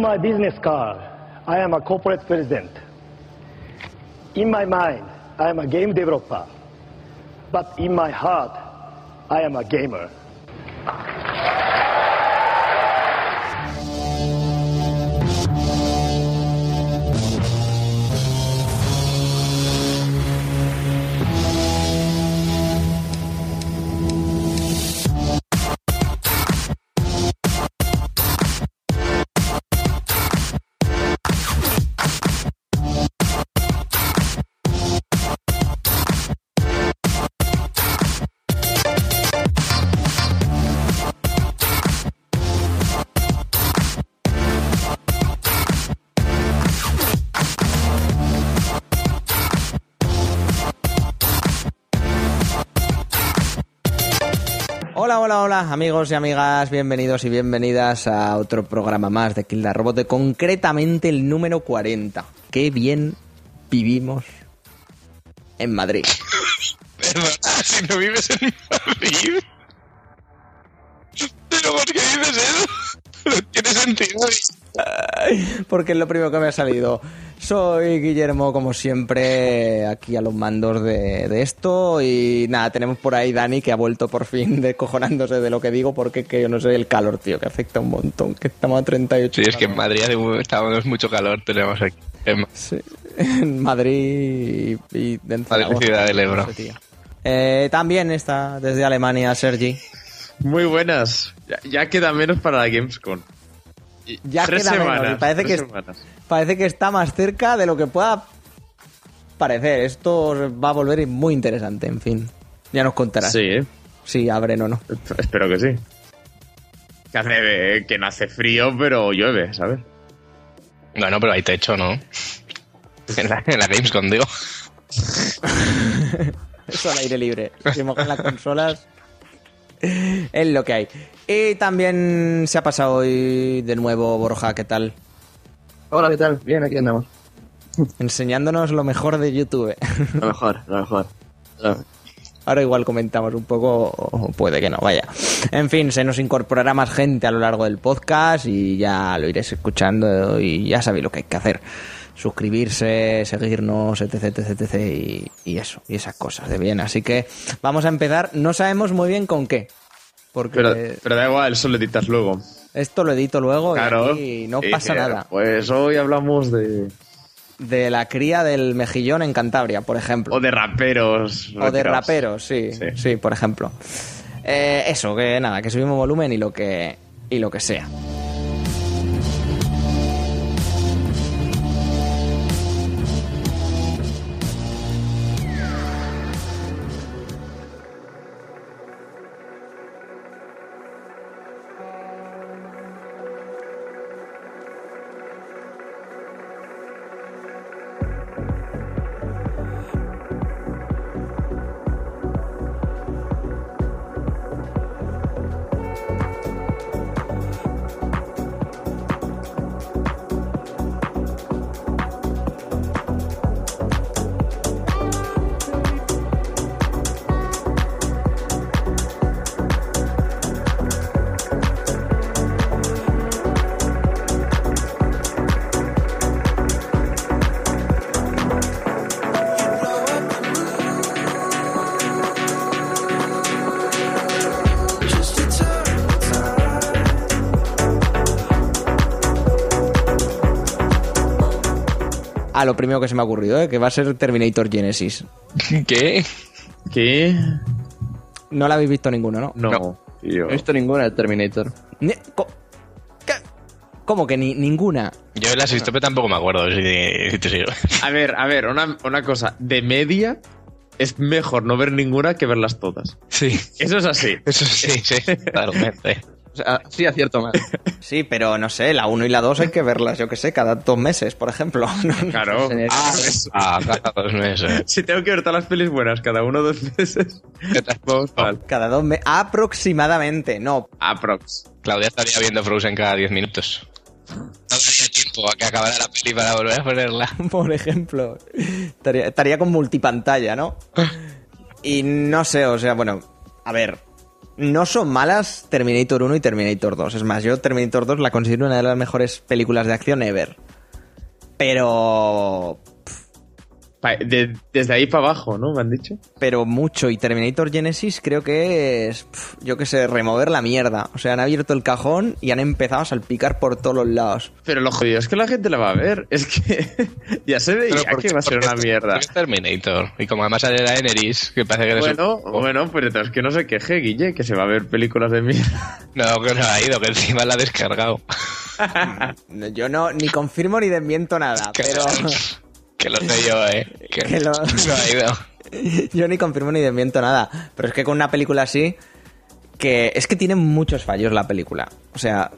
On my business card, I am a corporate president. In my mind, I am a game developer. But in my heart, I am a gamer. Hola, hola, amigos y amigas, bienvenidos y bienvenidas a otro programa más de the Robot, concretamente el número 40. Qué bien vivimos en Madrid. Si no vives en Madrid. Pero ¿por qué dices eso? No tiene sentido. Porque es lo primero que me ha salido. Soy Guillermo, como siempre, aquí a los mandos de, de esto. Y nada, tenemos por ahí Dani que ha vuelto por fin descojonándose de lo que digo, porque que yo no sé el calor, tío, que afecta un montón, que estamos a 38. Sí, es que en Madrid hace estábamos mucho calor, tenemos aquí. En Sí, en Madrid y, y en Zaragoza, Ciudad del Ebro. no sé, tío. Eh, también está desde Alemania Sergi. Muy buenas. Ya, ya queda menos para la Gamescom. Y Ya tres queda menos, semanas. y parece tres que- semanas. Parece que está más cerca de lo que pueda parecer. Esto va a volver muy interesante, en fin. Ya nos contarás Sí, ¿eh? si abren o no. espero que sí. Que, hace, que no hace frío, pero llueve, ¿sabes? Bueno, pero hay techo, ¿no? En la, en la Gamescom, digo. Eso al aire libre. Si mojan las consolas. Es lo que hay. Y también se ha pasado hoy de nuevo Borja, ¿qué tal? Hola, ¿qué tal? Bien, aquí andamos. Enseñándonos lo mejor de YouTube. Lo mejor, lo mejor. Lo- Ahora igual comentamos un poco, o puede que no, vaya. En fin, se nos incorporará más gente a lo largo del podcast y ya lo iréis escuchando y ya sabéis lo que hay que hacer. Suscribirse, seguirnos, etc, etc, etc. Y, y eso, y esas cosas de bien. Así que vamos a empezar. No sabemos muy bien con qué. Porque Pero, pero da igual, eso lo editas luego. esto lo edito luego Claro. y no pasa nada. Pues hoy hablamos de. De la cría del mejillón en Cantabria, por ejemplo. O de raperos. O de raperos, sí, sí, Sí. por ejemplo. Eh, eso, que nada, que subimos volumen y lo que, y lo que sea. Ah, lo primero que se me ha ocurrido, ¿eh? que va a ser Terminator Genesis. ¿Qué? ¿Qué? No la habéis visto ninguno, ¿no? No. No. tío. No he visto ninguna de Terminator. Ni- co- ¿Qué? ¿Cómo que ni, ninguna? Yo las he visto, pero tampoco me acuerdo si, si te sirve. A ver, a ver, una, una cosa. De media, es mejor no ver ninguna que verlas todas. Sí. Eso es así. Eso sí, sí, totalmente. O sea, sí acierto más. Sí, pero no sé, la 1 y la 2 hay que verlas, yo que sé, cada dos meses, por ejemplo. Claro. Ah, ah, cada dos meses. Si tengo que ver todas las pelis buenas cada uno dos meses, cada dos meses. Aproximadamente, no. Aprox. Claudia estaría viendo Frozen cada 10 minutos. No daría tiempo a que acabara la peli para volver a ponerla. por ejemplo. Estaría, estaría con multipantalla, ¿no? Y no sé, o sea, bueno, a ver, no son malas Terminator 1 y Terminator 2. Es más, yo Terminator 2 la considero una de las mejores películas de acción ever. Pero de- desde ahí para abajo, ¿no? Me han dicho. pero mucho. Y Terminator Genesis creo que es, pf, yo qué sé, remover la mierda. O sea, han abierto el cajón y han empezado a salpicar por todos los lados. Pero lo jodido es que la gente la va a ver. Es que ya se veía Pero que va a ser una mierda. es Terminator. Y como además sale la Eneris, que parece que Bueno, un- bueno, pues entonces que no se queje, Guille, que se va a ver películas de mierda. No, que no ha ido, que encima la ha descargado. Yo no ni confirmo ni desmiento nada, pero Que lo sé yo, eh. Que, Que lo- no ha ido. yo ni confirmo ni desmiento nada. Pero es que con una película así, que es que tiene muchos fallos la película. O sea,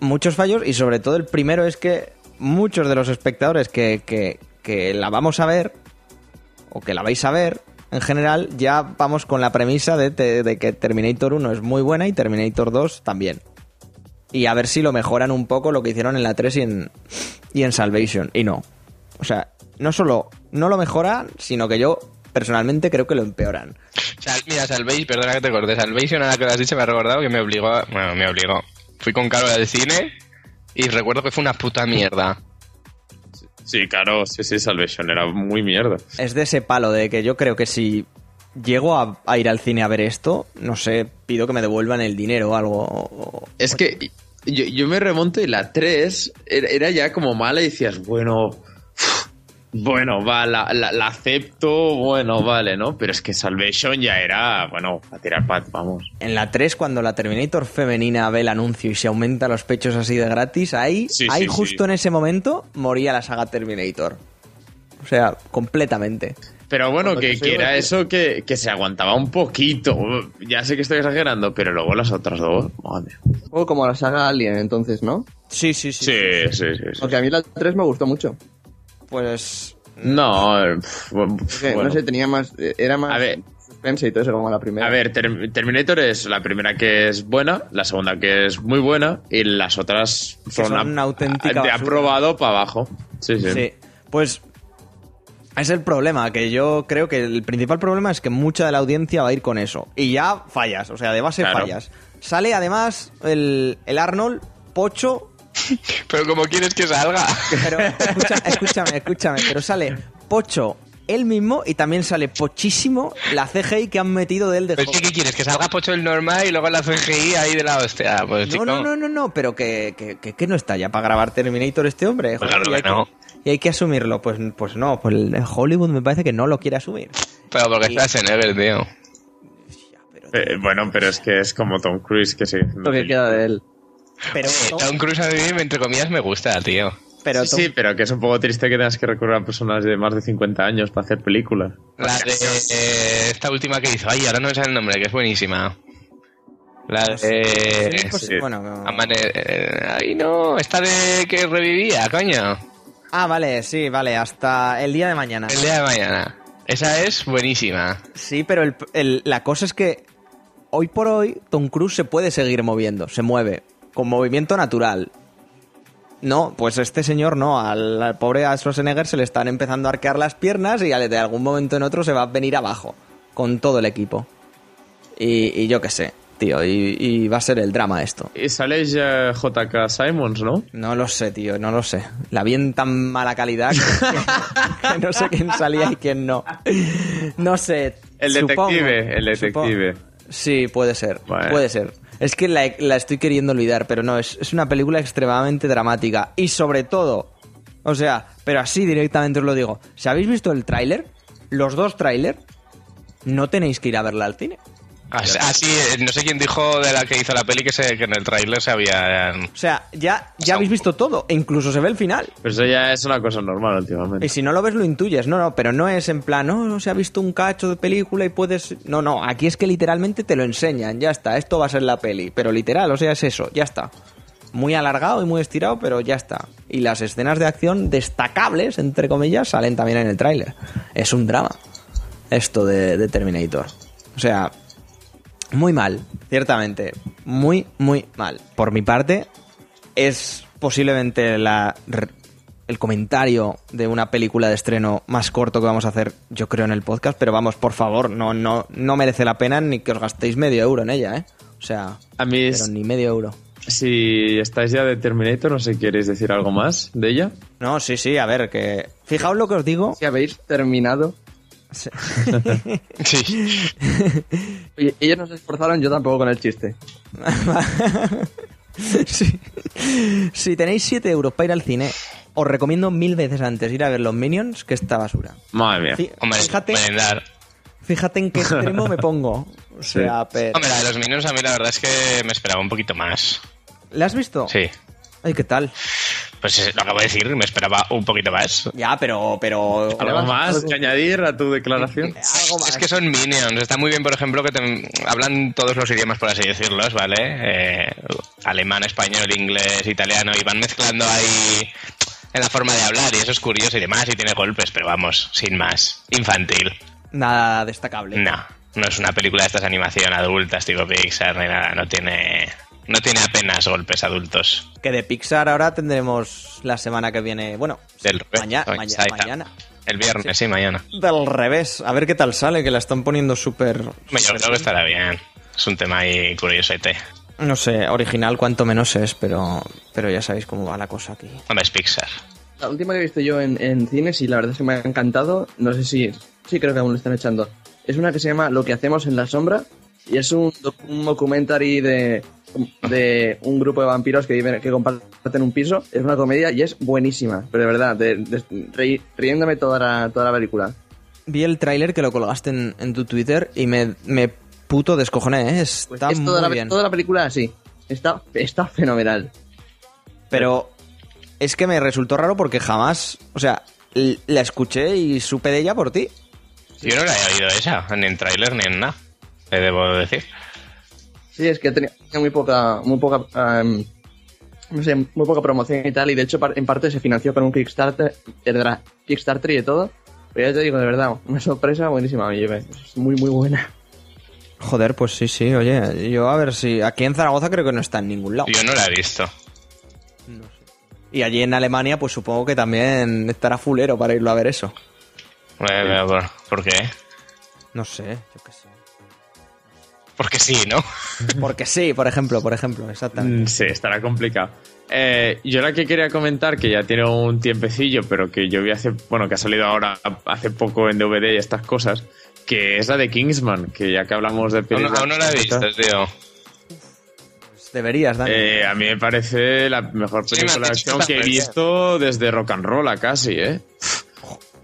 muchos fallos y sobre todo el primero es que muchos de los espectadores que, que, que la vamos a ver, o que la vais a ver, en general, ya vamos con la premisa de, de- de que Terminator 1 es muy buena y Terminator 2 también. Y a ver si lo mejoran un poco lo que hicieron en la 3 y en, y en Salvation. Y no. O sea, no solo no lo mejoran, sino que yo personalmente creo que lo empeoran. Sal- mira, Salvation, perdona que te corte. Salvation, ahora que lo has dicho, me ha recordado que me obligó. a- Bueno, me obligó. Fui con Carol al cine y recuerdo que fue una puta mierda. Sí, claro, sí, sí, Salvation era muy mierda. Es de ese palo de que yo creo que si llego a, a ir al cine a ver esto, no sé, pido que me devuelvan el dinero o algo. o- Es que yo, yo me remonto y la 3 era, era ya como mala y decías, bueno, bueno, va, la, la- la acepto, bueno, vale, ¿no? Pero es que Salvation ya era, bueno, a tirar pat, vamos. En la 3, cuando la Terminator femenina ve el anuncio y se aumenta los pechos así de gratis, ahí, Sí, ahí sí, justo sí. en ese momento moría la saga Terminator. O sea, completamente. Pero bueno, Cuando que, era eso que, que se aguantaba un poquito. Ya sé que estoy exagerando, pero luego las otras dos, madre. Poco como la saga Alien, entonces, ¿no? Sí, sí, sí. Sí, sí, sí. sí. Aunque a mí la 3 me gustó mucho. Pues No, eh, bueno. No sé, tenía más. eh, Era más. A ver. Suspense y todo eso, como la primera. A ver, Ter- Terminator es la primera que es buena, la segunda que es muy buena y las otras son, son una auténtica de basura. aprobado para abajo. Sí, sí. Sí, pues es el problema, que yo creo que el principal problema es que mucha de la audiencia va a ir con eso. Y ya fallas, o sea, de base Claro. fallas. Sale además el, el Arnold, Pocho, Pero como quieres que salga. pero escucha- escúchame, escúchame, pero sale Pocho él mismo y también sale pochísimo la CGI que han metido de él de Pero joven. ¿qué quieres? ¿Que salga Pocho el normal y luego la CGI ahí de la hostia? Pues No, chico. no, no, no, no, pero que, que, que- que no está ya para grabar Terminator este hombre. Pues joder, claro y, hay que no. y hay que asumirlo. Pues, pues no, pues el Hollywood me parece que no lo quiere asumir. Pero porque estás en Ever, tío. Pero, Eh, bueno, pero es que es como Tom Cruise que sí. Lo que queda de él. Pero, Tom Cruise a mí, entre comillas, me gusta, tío. pero sí, sí, pero que es un poco triste que tengas que recurrir a personas de más de 50 años para hacer películas. La de eh, esta última que hizo, ay, ahora no me sale el nombre, que es buenísima. La de... Sí, pues, sí. bueno, no. Amane- eh, ay, no, esta de que revivía, coño. Ah, vale, sí, vale, hasta el día de mañana. El día de mañana. Esa es buenísima. Sí, pero el- el- la cosa es que hoy por hoy Tom Cruise se puede seguir moviendo, se mueve, con movimiento natural. No, pues este señor no, al, al pobre Schwarzenegger se le están empezando a arquear las piernas y de algún momento en otro se va a venir abajo, con todo el equipo. Y, y yo qué sé, tío, y, y va a ser el drama esto. Y sale JK Simons, ¿no? No lo sé, tío, no lo sé. La vi en tan mala calidad que, que no sé quién salía y quién no. No sé. El supongo, detective, el supongo. detective. Sí, puede ser, Bueno. puede ser. Es que la, estoy queriendo olvidar, pero no, es, es una película extremadamente dramática. Y sobre todo, o sea, pero así directamente os lo digo, si habéis visto el tráiler, los dos tráiler, no tenéis que ir a verla al cine. Así, así, eh, no sé quién dijo de la que hizo la peli que, se, que en el tráiler se había... O sea, ya, ya habéis visto todo, e incluso se ve el final. Pero eso ya es una cosa normal últimamente. Y si no lo ves, lo intuyes. No, no, pero no es en plan, no, no se ha visto un cacho de película y puedes. No, no, aquí es que literalmente te lo enseñan, ya está, esto va a ser la peli. Pero literal, o sea, es eso, ya está. Muy alargado y muy estirado, pero ya está. Y las escenas de acción destacables, entre comillas, salen también en el tráiler. Es un drama, esto de, de Terminator. O sea, muy mal, ciertamente. Muy, muy mal. Por mi parte, es posiblemente la, el comentario de una película de estreno más corto que vamos a hacer, yo creo, en el podcast. Pero vamos, por favor, no, no, no merece la pena ni que os gastéis medio euro en ella, ¿eh? sea, A mí, pero ni medio euro. si estáis ya de Terminator, no sé si queréis decir algo más de ella. No, sí, sí, a ver, que... Fijaos lo que os digo. Si habéis terminado. Sí. Oye, ellos no se esforzaron, yo tampoco con el chiste. Sí. Si tenéis 7 euros para ir al cine, os recomiendo mil veces antes ir a ver los Minions que esta basura. Madre mía. Fí- Hombre, Fíjate, fíjate en qué extremo me pongo. O sea, pero... Hombre, la de los Minions a mí la verdad es que me esperaba un poquito más. ¿Le has visto? Sí. Ay, ¿qué tal? Pues eh, lo acabo de decir, me esperaba un poquito más. Ya, pero... pero... ¿Algo más que añadir a tu declaración? Algo más. Es que son Minions. Está muy bien, por ejemplo, que te- hablan todos los idiomas, por así decirlos, ¿vale? Eh, alemán, español, inglés, italiano, y van mezclando ahí en la forma de hablar, y eso es curioso y demás, y tiene golpes, pero vamos, sin más. Infantil. Nada destacable. No, no es una película de estas animación adultas, tipo Pixar, ni nada. No tiene, no tiene apenas golpes adultos. Que de Pixar ahora tendremos la semana que viene... Bueno, Del maña- maña- mañana. El viernes, sí, mañana. Del revés. A ver qué tal sale, que la están poniendo súper... Yo creo que estará bien. Es un tema ahí curiosete. No sé, original cuanto menos es, pero, pero ya sabéis cómo va la cosa aquí. Hombre, es Pixar. La última que he visto yo en, en cines y la verdad es que me ha encantado, no sé si, sí creo que aún lo están echando, es una que se llama Lo que hacemos en la sombra y es un, doc- un documentary de, de un grupo de vampiros que viven, que comparten un piso, es una comedia y es buenísima, pero de verdad, de- de- reí- riéndome toda la, toda la película. Vi el tráiler que lo colgaste en, en tu Twitter y me, me puto descojoné, ¿eh? Pues Está es toda muy la, bien. toda la película así, está, está fenomenal. Pero es que me resultó raro porque jamás, o sea, la escuché y supe de ella por ti. Yo no la he oído esa, ni en tráiler ni en nada. Te debo decir. Sí, es que tenía muy poca, muy poca, em, no sé, muy poca promoción y tal, y de hecho en parte se financió con un Kickstarter, era Kickstarter y de todo. Pero ya te digo, de verdad, una sorpresa buenísima me llevé. Es muy, muy buena. Joder, pues sí, sí, oye, yo a ver si aquí en Zaragoza creo que no está en ningún lado. Yo no la he visto. Y allí en Alemania pues supongo que también estará fulero para irlo a ver eso. Eh, ¿Por, por qué? No sé, yo qué sé. Porque sí, ¿no? Porque sí, por ejemplo, por ejemplo, exactamente. Mm, Sí, estará complicado. Eh, yo la que quería comentar, que ya tiene un tiempecillo, pero que yo vi hace, bueno, que ha salido ahora hace poco en DVD y estas cosas, que es la de Kingsman, que ya que hablamos de películas... aún no la he visto, tío. Pues deberías, Dani. Eh, a mí me parece la mejor Sí, me película de acción que he visto desde Rock and Roll casi, ¿eh?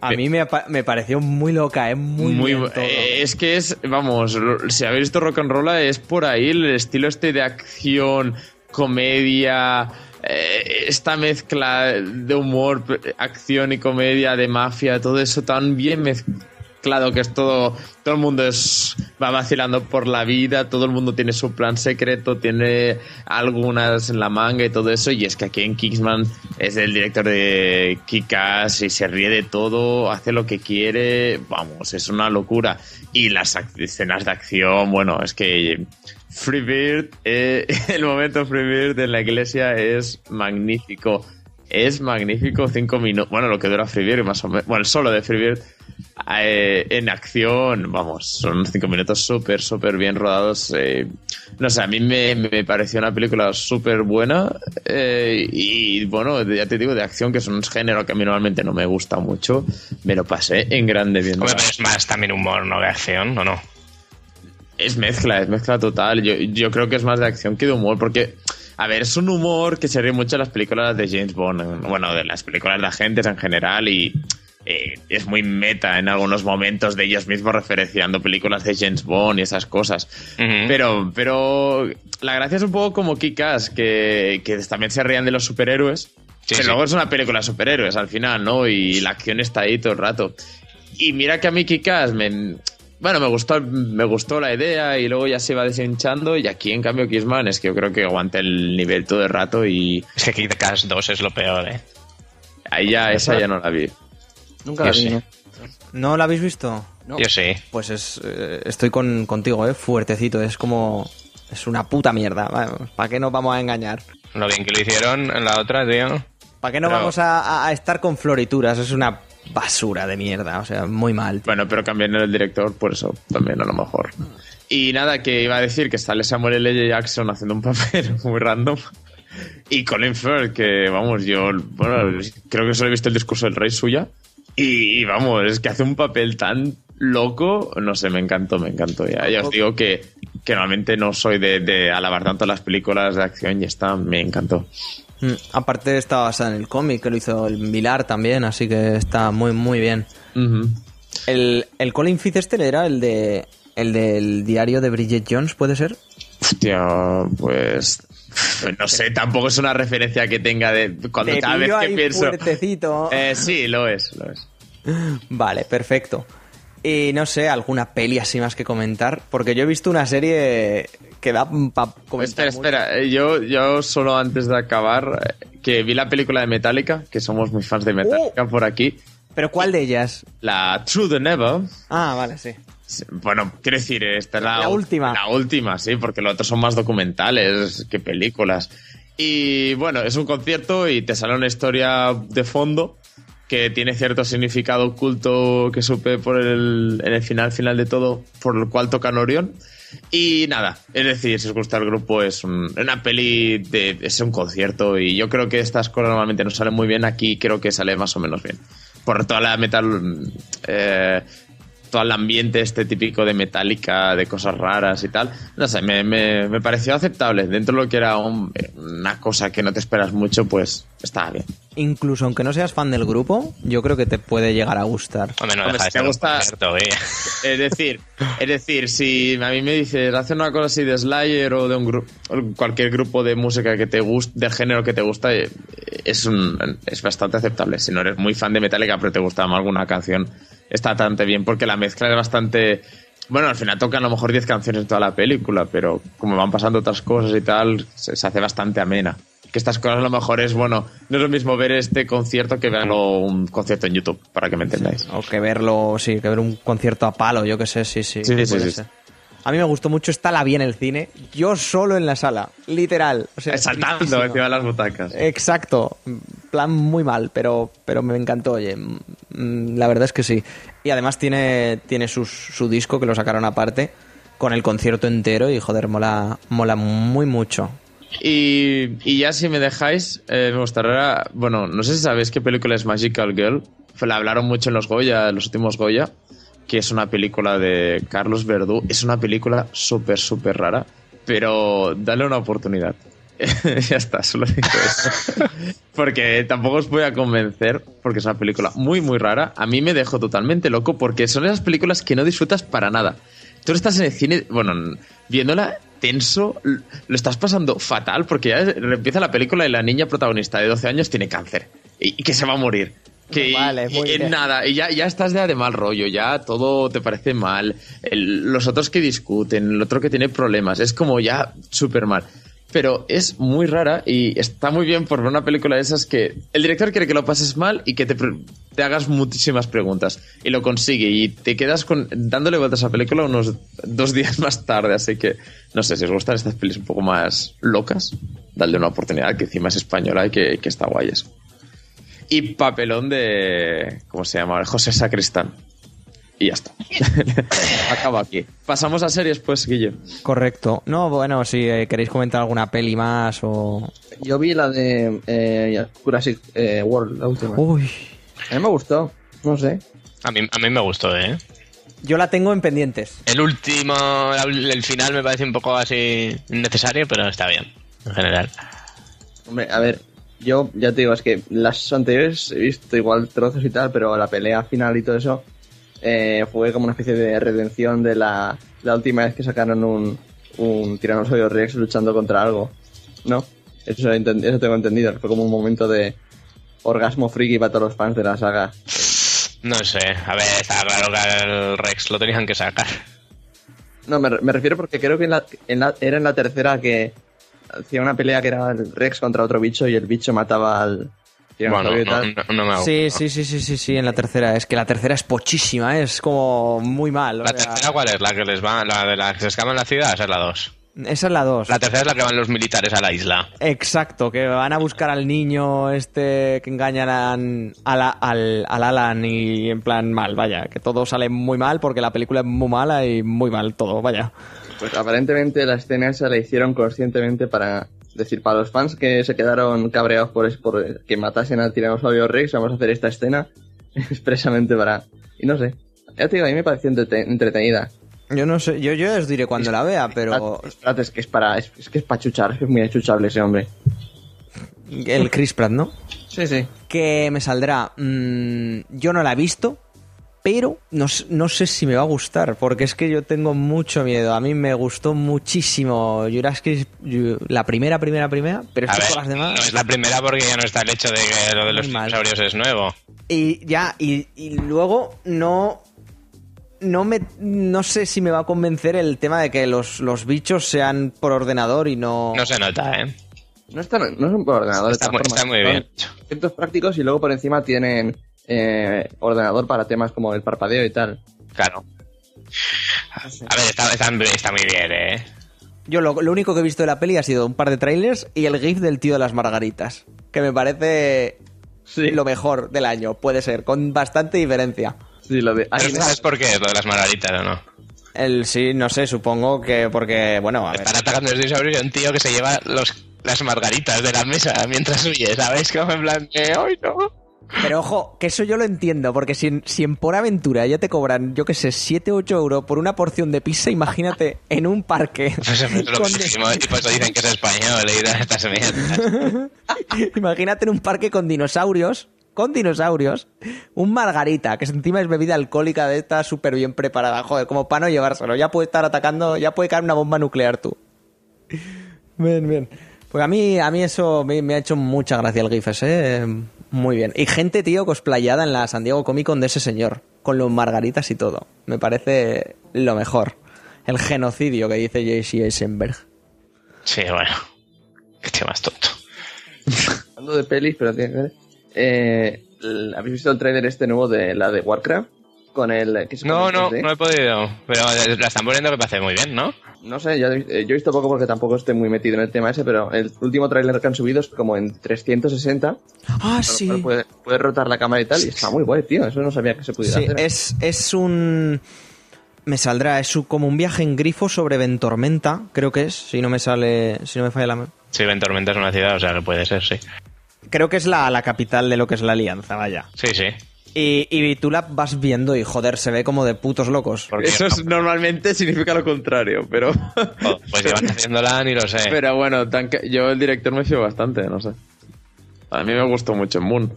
A mí me, me pareció muy loca, es muy, Muy bien todo. eh, es que es, vamos, si habéis visto Rock and Roll es por ahí el estilo este de acción, comedia, eh, esta mezcla de humor, acción y comedia, de mafia, todo eso tan bien mezclado que es todo, todo el mundo es, va vacilando por la vida, todo el mundo tiene su plan secreto, tiene algunas en la manga y todo eso, y es que aquí en Kingsman es el director de Kikas y se ríe de todo, hace lo que quiere, vamos, es una locura. Y las escenas de acción, bueno, es que Freebird, eh, el momento Freebird en la iglesia es magnífico. Es magnífico, cinco minutos. Bueno, lo que dura Freebird, más o menos. Bueno, el solo de Freebird eh, en acción, vamos, son cinco minutos súper, súper bien rodados. eh. no sé, a mí me, me pareció una película súper buena. eh, y bueno, ya te digo, de acción, que es un género que a mí normalmente no me gusta mucho, me lo pasé en grande viendo. Hombre, pero es más también humor, no de acción, ¿o no? Es mezcla, es mezcla total. Yo, yo creo que es más de acción que de humor, porque, a ver, es un humor que se ríe mucho de las películas de James Bond, bueno, de las películas de agentes en general, y eh, es muy meta en algunos momentos de ellos mismos referenciando películas de James Bond y esas cosas. Pero, pero la gracia es un poco como Kikas, que, que también se rían de los superhéroes. Sí, pero sí. luego es una película de superhéroes al final, ¿no? Y la acción está ahí todo el rato. Y mira que a mí Kikas me. Bueno, me gustó, me gustó la idea y luego ya se iba deshinchando. Y aquí, en cambio, Kissman es que yo creo que aguanta el nivel todo el rato y Es que Kid Cast 2 es lo peor, ¿eh? ahí ya, esa ya no la vi. Nunca la vi, sí. ¿no? ¿No la habéis visto? No. Yo sí. Pues es, eh, estoy con, contigo, ¿eh? Fuertecito, es como... Es una puta mierda, ¿para qué nos vamos a engañar? Lo bien que lo hicieron en la otra, tío. ¿Para qué no Pero- vamos a- a estar con florituras? Es una basura de mierda, o sea, muy mal. tío. Bueno, pero cambian el director, por eso también a lo mejor. Y nada, que iba a decir que sale Samuel L. Jackson haciendo un papel muy random. Y Colin Firth, que vamos, yo bueno, creo que solo he visto el discurso del rey suya. Y vamos, es que hace un papel tan loco, no sé, me encantó, me encantó. Ya, ya os digo que, que normalmente no soy de, de alabar tanto las películas de acción y esta me encantó. Mm, Aparte está basada en el cómic, que lo hizo el Vilar también, así que está muy, muy bien. El, el Colin este era el de el del diario de Bridget Jones, ¿puede ser? Hostia, pues. No sé, tampoco es una referencia que tenga de. Cuando Te cada vez que ahí pienso. fuertecito. Eh, sí, lo es, lo es. Vale, perfecto. Y no sé, alguna peli así más que comentar, porque yo he visto una serie que da para comentar. Espera, espera, eh, yo, yo solo antes de acabar, eh, que vi la película de Metallica, que somos muy fans de Metallica por aquí. ¿Pero cuál de ellas? La True the Never. Ah, vale, sí. Bueno, quiero decir, esta es la, La última. La última, sí, porque los otros son más documentales que películas. Y bueno, es un concierto y te sale una historia de fondo que tiene cierto significado oculto que supe por el, final final de todo, por el cual tocan Orión. Y nada, es decir, si os gusta el grupo, es un- una peli, es un concierto y yo creo que estas cosas normalmente no salen muy bien, aquí creo que sale más o menos bien. Por toda la metal... eh, todo el ambiente este típico de metálica, de cosas raras y tal. No sé, me, me- pareció aceptable. Dentro de lo que era un- una cosa que no te esperas mucho, pues estaba bien. Incluso aunque no seas fan del grupo, yo creo que te puede llegar a gustar. Hombre, no Hombre, deja de si te ser un gusta- concierto, eh. Es decir, es decir, si a mí me dices, hace una cosa así de Slayer o de un grupo, cualquier grupo de música que te guste, del género que te gusta, eh, es, un, es bastante aceptable. Si no eres muy fan de Metallica, pero te gusta más alguna canción, está bastante bien porque la mezcla es bastante... Bueno, al final tocan a lo mejor 10 canciones en toda la película, pero como van pasando otras cosas y tal, se, se hace bastante amena. Que estas cosas a lo mejor es, bueno, no es lo mismo ver este concierto que verlo un concierto en YouTube, para que me entendáis. O que verlo, sí, que ver un concierto a palo, yo que sé, sí, sí. Sí, sí, sí. A mí me gustó mucho, está la vi en el cine, yo solo en la sala, literal. O sea, Saltando tristísimo. encima de las butacas. Exacto, plan muy mal, pero, pero me encantó, oye, mm, la verdad es que sí. Y además tiene, tiene sus- su disco que lo sacaron aparte, con el concierto entero y joder, mola, mola muy mucho. Y, y ya si me dejáis, eh, me gustaría, bueno, no sé si sabéis qué película es Magical Girl. La hablaron mucho en los Goya, en los últimos Goya, que es una película de Carlos Verdú. Es una película súper, súper rara, pero dale una oportunidad. ya está, solo digo eso. porque tampoco os voy a convencer, porque es una película muy, muy rara. A mí me dejó totalmente loco porque son esas películas que no disfrutas para nada. Tú estás en el cine, bueno, viéndola tenso, lo estás pasando fatal porque ya empieza la película y la niña protagonista de 12 años tiene cáncer y, y que se va a morir. Que Vale, y- bien. nada, y ya, ya estás ya de mal rollo, ya todo te parece mal. El- los otros que discuten, el otro que tiene problemas, es como ya súper mal. Pero es muy rara y está muy bien por ver una película de esas que el director quiere que lo pases mal y que te, te hagas muchísimas preguntas. Y lo consigue y te quedas con, dándole vueltas a la película unos dos días más tarde. Así que, no sé, si os gustan estas pelis un poco más locas, dale una oportunidad, que encima es española y que, que está guay eso. Y papelón de. ¿Cómo se llama? José Sacristán. Y ya está. Acabo aquí. Pasamos a series, pues, Guille. Correcto. No, bueno, si eh, queréis comentar alguna peli más o... Yo vi la de eh, Jurassic eh, World, la última. Uy, A mí me gustó, no sé. A mí, a mí me gustó, ¿eh? yo la tengo en pendientes. El último, el final me parece un poco así innecesario, pero está bien, en general. Hombre, a ver, yo ya te digo, es que las anteriores he visto igual trozos y tal, pero la pelea final y todo eso eh, fue como una especie de redención de la, la última vez que sacaron un, un tiranosaurio Rex luchando contra algo. ¿No? Eso, eso tengo entendido, fue como un momento de orgasmo friki para todos los fans de la saga. No sé, a ver, está claro que el Rex lo tenían que sacar. No, me, me refiero porque creo que en la, en la- era en la tercera que hacía una pelea que era el Rex contra otro bicho y el bicho mataba al Bueno, no, tal. no- no me ha Sí, sí, sí, sí, sí, sí, en la tercera. Es que la tercera es pochísima, ¿eh? es como muy mal. o ¿La sea, tercera cuál es? ¿La que les va, la de la que se escapan la ciudad? Esa es la 2. Esa es la dos. La tercera es la que van los militares a la isla. Exacto, que van a buscar al niño este que engañan a la- al, al Alan y en plan mal, vaya, que todo sale muy mal porque la película es muy mala y muy mal todo, vaya. Pues aparentemente la escena esa la hicieron conscientemente para decir, para los fans que se quedaron cabreados por, por que matasen al tiranosaurio Rex, vamos a hacer esta escena expresamente para... Y no sé, ya te digo, a mí me pareció entrete- entretenida. Yo no sé, yo, yo os diré cuando la vea, pero Espérate, es que es para... Es, es que es para chuchar, es es muy achuchable ese hombre. el Chris Pratt, ¿no? Sí, sí. Que me saldrá. mm, yo no la he visto, pero no, no sé si me va a gustar, porque es que yo tengo mucho miedo. A mí me gustó muchísimo Jurassic Ju- la primera, primera, primera, pero es las demás. no es la primera porque ya no está el hecho de que lo de los dinosaurios es nuevo. Y ya, y, y luego no. No me. No sé si me va a convencer el tema de que los, los bichos sean por ordenador y no. No se nota, ¿eh? No, están, no son por ordenador. de Está muy- está bien. Efectos prácticos y luego por encima tienen eh, ordenador para temas como el parpadeo y tal. Claro. A ver, está, está, está muy bien, ¿eh? Yo lo, lo único que he visto de la peli ha sido un par de trailers y el GIF del tío de las margaritas. Que me parece lo mejor del año, puede ser, con bastante diferencia. Sí, lo de... Pero ¿Sabes por qué es lo de las margaritas o no? El sí, no sé, supongo que porque, bueno, a ver. Están atacando los dinosaurios y un tío que se lleva los, las margaritas de la mesa mientras huye, ¿sabes? Como en plan, eh, ¡ay no! Pero ojo, que eso yo lo entiendo, porque si en, si en por aventura ya te cobran, yo qué sé, 7 o 8 euros por una porción de pizza, imagínate en un parque. Eso es y por eso dicen que es español, estas mierdas. imagínate en un parque con dinosaurios, con dinosaurios, un margarita, que encima es bebida alcohólica de esta súper bien preparada, joder, como para no llevárselo, ya puede estar atacando, ya puede caer una bomba nuclear tú. Bien, bien. Pues a mí, a mí eso me, me ha hecho mucha gracia el GIF ese, eh, muy bien. Y gente, tío, cosplayada en la San Diego Comic Con de ese señor, con los margaritas y todo. Me parece lo mejor. El genocidio que dice J.C. Eisenberg. Sí, bueno. Qué tío más tonto. Hablando de pelis, pero tiene que ver. Eh, el- ¿Habéis visto el tráiler este nuevo de la de Warcraft? Con el... No, con el no, 3D. no he podido. Pero la están poniendo que parece muy bien, ¿no? No sé, eh, yo he visto poco porque tampoco estoy muy metido en el tema ese, pero el último tráiler que han subido es como en 360. Ah, lo cual Puede, puede rotar la cámara y tal, y está muy guay, tío. Eso no sabía que se pudiera Sí, hacer. es, es un... Me saldrá, es como un viaje en grifo sobre Ventormenta, creo que es, si no me sale, si no me falla la... me- Sí, Ventormenta es una ciudad, o sea que puede ser, sí. Creo que es la, la capital de lo que es la alianza, vaya. Sí, sí. Y, y tú la vas viendo y joder, se ve como de putos locos. Porque Eso es- normalmente significa lo contrario, pero... oh, pues llevan haciéndola, ni lo sé. Pero bueno, tan que- yo el director me fío bastante, no sé. A mí me gustó mucho en Moon.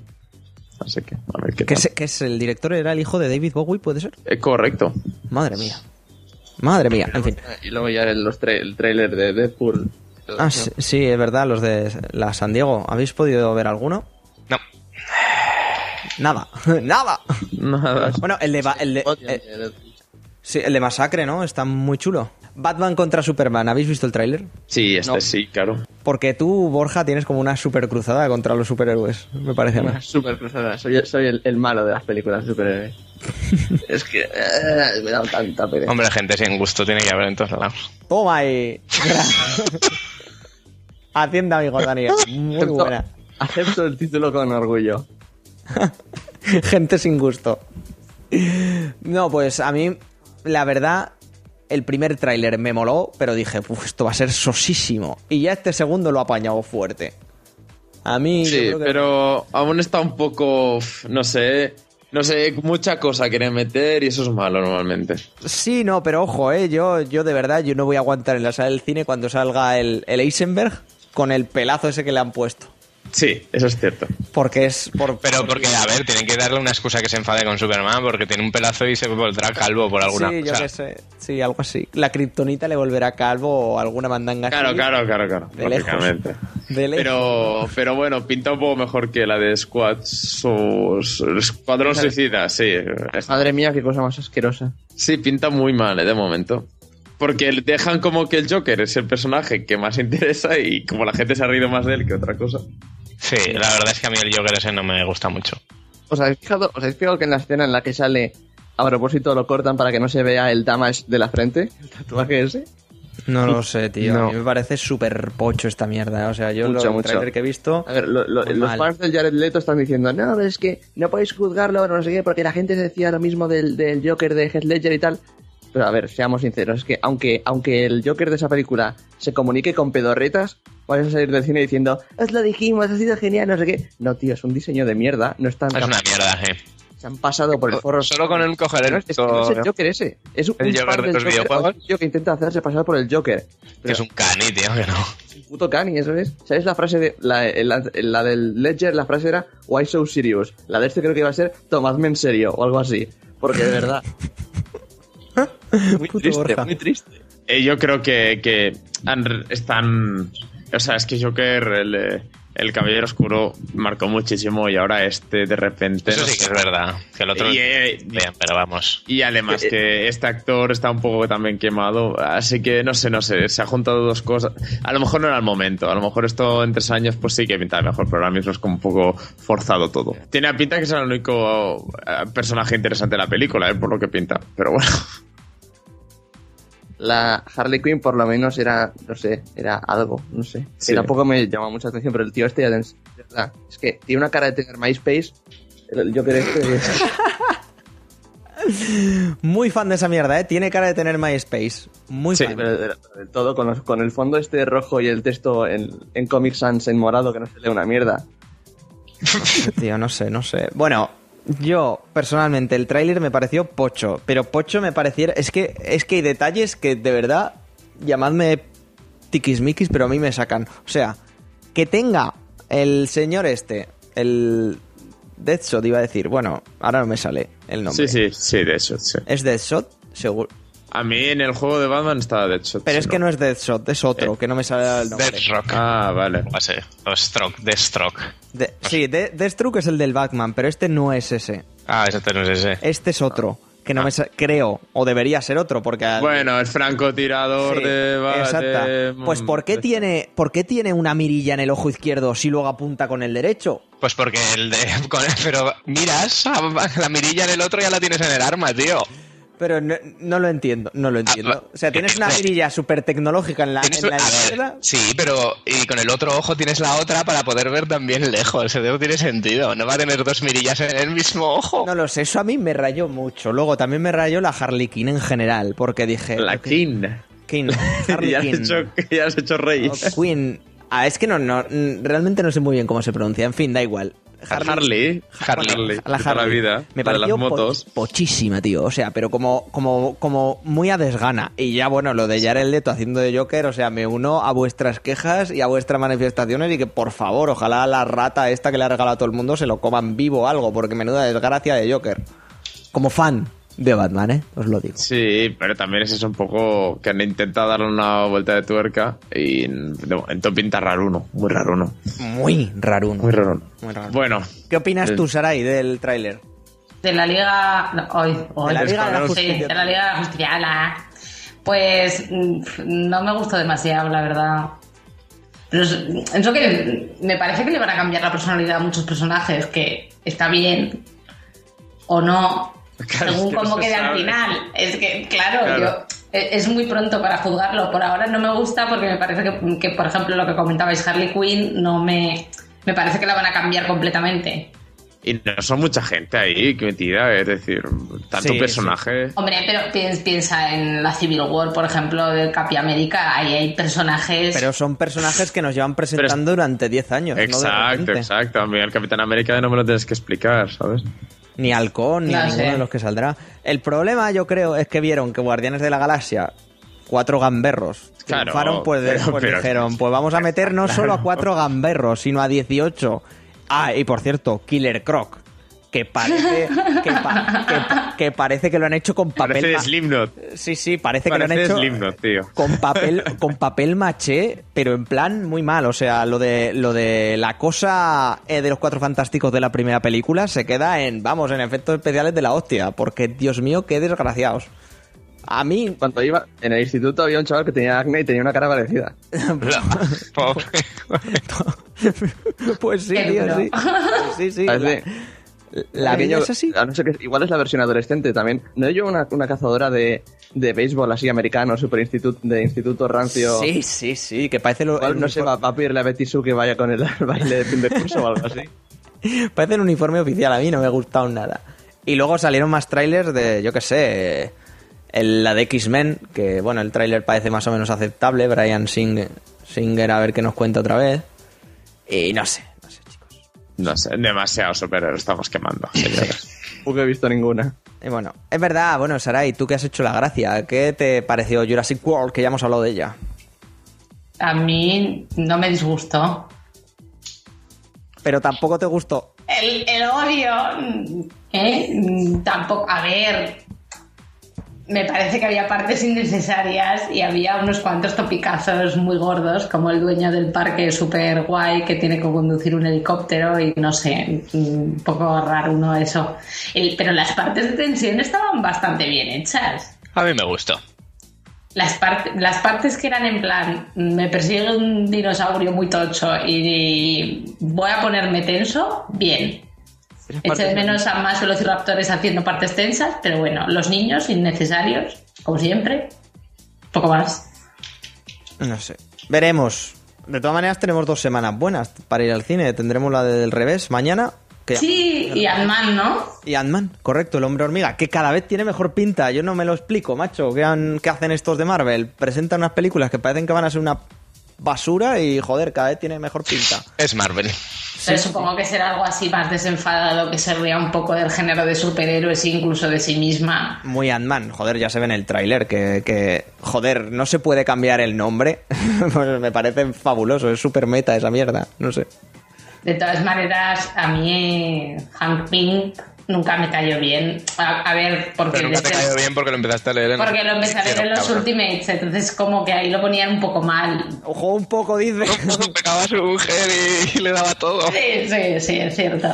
Así que, a ver qué ¿Qué tal. es, qué es el director? ¿Era el hijo de David Bowie, puede ser? Es correcto. Madre mía. Madre mía, en fin. Y luego ya el, los tra- el tráiler de Deadpool. Ah, sí, sí, es verdad, los de la San Diego. ¿Habéis podido ver alguno? Nada, nada. Nada. Bueno, el de, el de, eh, sí, el de Masacre, ¿no? Está muy chulo. Batman contra Superman, ¿habéis visto el tráiler? Sí, este No. sí, claro. Porque tú, Borja, tienes como una super cruzada contra los superhéroes, me parece a mí. Una super cruzada. Soy, soy el, el malo de las películas de superhéroes. es que eh, me da tanta pereza. Hombre, gente sin gusto tiene que haber en todos lados. Toma ahí. Hacienda, amigo Daniel. Muy Acepto- buena. Acepto el título con orgullo. Gente sin gusto. No, pues a mí, la verdad, el primer tráiler me moló, pero dije, "Uf, esto va a ser sosísimo. Y ya este segundo lo ha apañado fuerte. A mí, Sí, que- pero aún está un poco, no sé, no sé, mucha cosa quieren meter y eso es malo normalmente. Sí, no, pero ojo, eh, yo, yo de verdad, yo no voy a aguantar en la sala del cine cuando salga el, el Eisenberg con el pelazo ese que le han puesto. Sí, eso es cierto. Porque es por... Pero porque, a ver, tienen que darle una excusa que se enfade con Superman porque tiene un pelazo y se volverá calvo por alguna sí, yo cosa. qué sé. Sí, algo así. La kriptonita le volverá calvo o alguna mandanga Claro, así. claro, claro, claro. De lejos. lógicamente. De lejos. Pero, pero bueno, pinta un poco mejor que la de Squad, sus, Escuadrón Suicida, sí. Madre mía, qué cosa más asquerosa. Sí, pinta muy mal, eh, de momento. Porque dejan como que el Joker es el personaje que más interesa y como la gente se ha reído más de él que otra cosa. Sí, la verdad es que a mí el Joker ese no me gusta mucho. ¿Os habéis fijado, os habéis fijado que en la escena en la que sale a propósito lo cortan para que no se vea el damage de la frente? ¿El tatuaje ese? No lo sé, tío. No. A mí me parece súper pocho esta mierda. O sea, yo Mucho, lo, el mucho. trailer que he visto... A ver, lo- lo- Muy los mal. fans del Jared Leto están diciendo, no, pero es que no podéis juzgarlo, no sé qué, porque la gente decía lo mismo del, del Joker de Heath Ledger y tal. Pero a ver, seamos sinceros, es que aunque, aunque el Joker de esa película se comunique con pedorretas, vais a salir del cine diciendo, os lo dijimos, ha sido genial, no sé qué. No, tío, es un diseño de mierda, no están Es una mierda, eh. se han pasado por el forro. Solo con el coger No, el, es, que no es el Joker ese. Es un el Joker de los Joker, videojuegos. es tío que intenta hacerse pasar por el Joker. que es un cani, tío, que no. Un puto cani, eso es. ¿Sabes la frase de. La, la, la del Ledger, la frase era Why so serious? La de este creo que iba a ser Tomadme en serio o algo así. Porque de verdad. muy Puto triste, Borja. muy triste. Eh, yo creo que, que han- están. O sea, es que Joker, el, eh, el Caballero Oscuro, marcó muchísimo y ahora este de repente. Eso no sí que es verdad. Que el otro. Y, eh, Bien, pero vamos. Y además que este actor está un poco también quemado, así que no sé, no sé, se ha juntado dos cosas. A lo mejor no era el momento, a lo mejor esto en tres años pues sí que pinta mejor, pero ahora mismo es como un poco forzado todo. Tiene pinta que será el único eh, personaje interesante de la película, eh, por lo que pinta, pero bueno. La Harley Quinn por lo menos era, no sé, era algo, no sé. Sí. Que tampoco me llamó mucha atención, pero el tío este ya de verdad, es que tiene una cara de tener MySpace. Joker este es- Muy fan de esa mierda, ¿eh? Tiene cara de tener MySpace. Muy Sí, fan. pero de, de todo, con, los- con el fondo este rojo y el texto en, en Comic Sans en morado que no se lee una mierda. Tío, no sé, no sé. Bueno, yo, personalmente, el tráiler me pareció pocho. Pero pocho me pareciera... Es que, es que hay detalles que, de verdad, llamadme tiquismiquis, pero a mí me sacan. O sea, que tenga el señor este, el... Deadshot, iba a decir. Bueno, ahora no me sale el nombre. Sí, sí, sí, de hecho, sí. ¿Es Deadshot? Seguro. A mí en el juego de Batman estaba de hecho. Pero es que no es Deadshot, es otro, Eh, que no me sale el nombre. Deathstroke. Ah, vale. Ser. O Stroke, Deathstroke. De- sí, de, Deathstroke es el del Batman, pero este no es ese. Ah, ese no es ese. Este es otro, que no me sa- creo, o debería ser otro, porque... al- Bueno, el francotirador Sí, de, exacta. de- Pues ¿por qué tiene, ¿por qué tiene una mirilla en el ojo izquierdo si luego apunta con el derecho? Pues porque el de. con- pero miras, a- la mirilla en el otro ya la tienes en el arma, tío. Pero no, no lo entiendo, no lo entiendo. O sea, tienes una mirilla súper tecnológica en la, en la izquierda. sí, pero y con el otro ojo tienes la otra para poder ver también lejos. Eso no tiene sentido. No va a tener dos mirillas en el mismo ojo. No lo sé, eso a mí me rayó mucho. Luego también me rayó la Harley Quinn en general, porque dije... La King. Quinn, Harley ya, has Quinn. hecho, ya has hecho rey. O Queen. Ah, es que no, no, realmente no sé muy bien cómo se pronuncia. En fin, da igual. Harley. Harley. A la Harley. vida. Me la de pareció las po- motos. pochísima, tío. O sea, pero como, como, como muy a desgana. Y ya, bueno, lo de Jared Leto haciendo de Joker, o sea, me uno a vuestras quejas y a vuestras manifestaciones y que, por favor, ojalá la rata esta que le ha regalado a todo el mundo se lo coman vivo o algo, porque menuda desgracia de Joker. Como fan de Batman, ¿eh? Os lo digo. Sí, pero también es eso un poco que han intentado darle una vuelta de tuerca y de momento pinta raruno, muy raruno, Muy raruno. muy raruno. Muy raro. Bueno, ¿Qué opinas tú, Sarai, del tráiler? De la Liga. no, hoy, hoy. De la Liga de la Sí, Justicia. de la Liga de la Justicia. Pues mm, no me gustó demasiado, la verdad. Pero es, eso que me parece que le van a cambiar la personalidad a muchos personajes, que está bien o no, Claro, es según que no cómo se quede al final. Es que, claro, Claro. yo- e- es muy pronto para juzgarlo. Por ahora no me gusta porque me parece que, que, por ejemplo, lo que comentabais Harley Quinn no me... Me parece que la van a cambiar completamente. y no son mucha gente ahí que metida, es decir, tanto Sí, personaje. Hombre, pero piens- piensa en la Civil War, por ejemplo, de Capi América, ahí hay personajes... Pero son personajes que nos llevan presentando durante 10 años. no Exacto, repente. exacto. A mí el Capitán América no me lo tienes que explicar, ¿sabes? Ni Halcón, ni ninguno de los que saldrá. El problema, yo creo, es que vieron que Guardianes de la Galaxia, cuatro gamberros, Claro, triunfaron, pues, pero- pues pero- dijeron, pues vamos a meter no solo a cuatro gamberros, sino a 18. Ah, y por cierto, Killer Croc, que parece que, pa- que pa- que parece que lo han hecho con papel... Parece. Sí, sí, parece, que lo han hecho Slipknot, tío. con papel con papel maché, pero en plan muy mal, o sea, lo de lo de la cosa eh, de los cuatro fantásticos de la primera película se queda en vamos, en efectos especiales de la hostia, porque Dios mío, qué desgraciados. A mí Cuando iba en el instituto había un chaval que tenía acné y tenía una cara parecida. Pobre. pues sí, tío, sí. Sí, sí. La, vida Aquello- es así. a no ser que igual es la versión adolescente también. ¿No yo una, una cazadora de, de béisbol así americano, super instituto, de instituto rancio? Sí, sí, sí, que parece lo, Igual no sé, va, va a pedirle a Betty Sue que vaya con el baile de fin de curso o algo así. Parece el uniforme oficial, a mí no me ha gustado nada. Y luego salieron más trailers de, yo qué sé, el- la de X-Men, que bueno, el tráiler parece más o menos aceptable. Brian Sing- Singer, a ver qué nos cuenta otra vez. Y no sé, no sé, chicos. No sé, demasiado superhéroes estamos quemando. señores. Porque he visto ninguna. Y bueno, es verdad, bueno, Sarai, tú que has hecho la gracia, ¿qué te pareció Jurassic World, que ya hemos hablado de ella? A mí no me disgustó. Pero tampoco te gustó. El, el odio, ¿eh? Mm, Tampoco, a ver, me parece que había partes innecesarias y había unos cuantos topicazos muy gordos, como el dueño del parque súper guay que tiene que conducir un helicóptero y no sé, un poco raro uno eso. El- pero las partes de tensión estaban bastante bien hechas. A mí me gustó. Las, part- las partes que eran en plan, me persigue un dinosaurio muy tocho y voy a ponerme tenso, bien. Eché de menos a más velociraptores haciendo partes tensas, pero bueno, los niños innecesarios, como siempre. Poco más. No sé. Veremos. De todas maneras, tenemos dos semanas buenas para ir al cine. Tendremos la del revés mañana. Que Sí, y Ant-Man, ¿no? Y Ant-Man, correcto, el hombre hormiga, que cada vez tiene mejor pinta. Yo no me lo explico, macho. ¿Qué, han- qué hacen estos de Marvel? Presentan unas películas que parecen que van a ser una basura y, joder, cada vez tiene mejor pinta. Es Marvel. Pero supongo que será algo así más desenfadado, que se ría un poco del género de superhéroes e incluso de sí misma. Muy Ant-Man, joder, ya se ve en el tráiler que, que, joder, no se puede cambiar el nombre. pues me parece fabuloso, es súper meta esa mierda, no sé. De todas maneras, a mí Hank Pink nunca me cayó bien. A, a ver, porque Pero nunca te cayó bien porque lo empezaste a leer en Porque lo empecé a leer en los Cabrón. Ultimates, entonces como que ahí lo ponían un poco mal. Ojo, un poco, dice. Pegaba a su mujer y, y le daba todo. Sí, sí, sí, es cierto.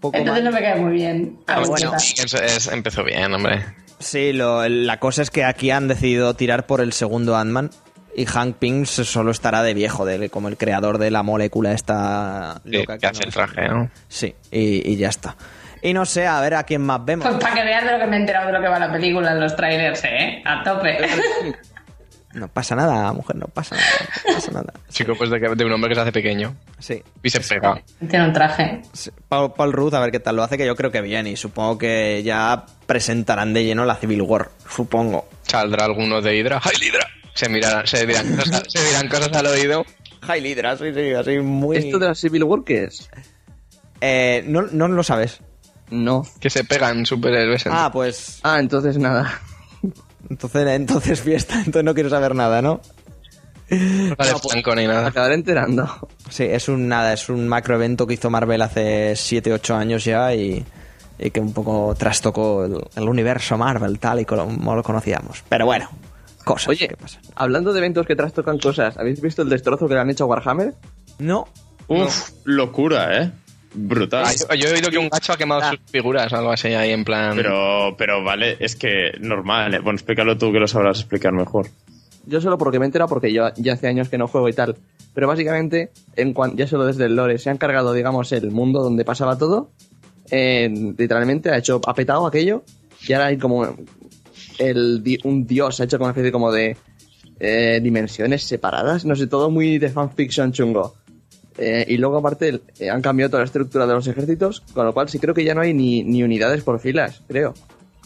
Poco entonces mal. no me cae muy bien. Ah, bueno, es- es- empezó bien, hombre. Sí, lo- la cosa es que aquí han decidido tirar por el segundo Ant-Man y Hank Pym solo estará de viejo, de, como el creador de la molécula esta Sí, loca que hace no- el traje, ¿no? Sí, y, y ya está. Y no sé, a ver a quién más vemos. Pues para que veas de lo que me he enterado de lo que va la película en los trailers, ¿eh? A tope. No pasa nada, mujer, no pasa nada. No pasa nada. Chico, pues de, que- de un hombre que se hace pequeño Sí. y se pega. Tiene un traje. Sí. Paul, Paul Rudd, a ver qué tal lo hace, que yo creo que bien. Y supongo que ya presentarán de lleno la Civil War. Supongo. Saldrá alguno de Hydra. ¡Ay, Hydra! Se, mirarán, se, dirán cosas, se dirán cosas al oído. High Hydra, sí, sí, así muy. ¿Esto de la Civil War qué es? Eh, no, no lo sabes. No. Que se pegan superhéroes. en- Ah, pues. Ah, entonces nada. Entonces, entonces fiesta, entonces no quiero saber nada, ¿no? no sale no, pues- Franco ni nada. Acabaré enterando. Sí, es un nada, es un macro evento que hizo Marvel hace 7, 8 años ya y, y que un poco trastocó el, el universo Marvel tal y como lo conocíamos. Pero bueno, cosas Oye, que pasan. hablando de eventos que trastocan cosas, ¿habéis visto el destrozo que le han hecho a Warhammer? No, Uf, locura, ¿eh? Brutal. Ah, yo, he oído que un gacho ha quemado sus figuras o algo así ahí en plan. Pero, pero vale, es que normal. ¿eh? Bueno, explícalo tú que lo sabrás explicar mejor. Yo solo porque me he enterado porque yo ya hace años que no juego y tal. Pero básicamente, en cuan- ya solo desde el lore, se han cargado, digamos, el mundo donde pasaba todo. Eh, literalmente ha hecho, ha petado aquello. Y ahora hay como el, di- un dios, ha hecho como una especie como de eh, dimensiones separadas. No sé, todo muy de fanfiction chungo. Eh, y luego aparte eh, han cambiado toda la estructura de los ejércitos, con lo cual sí creo que ya no hay ni, ni unidades por filas, creo.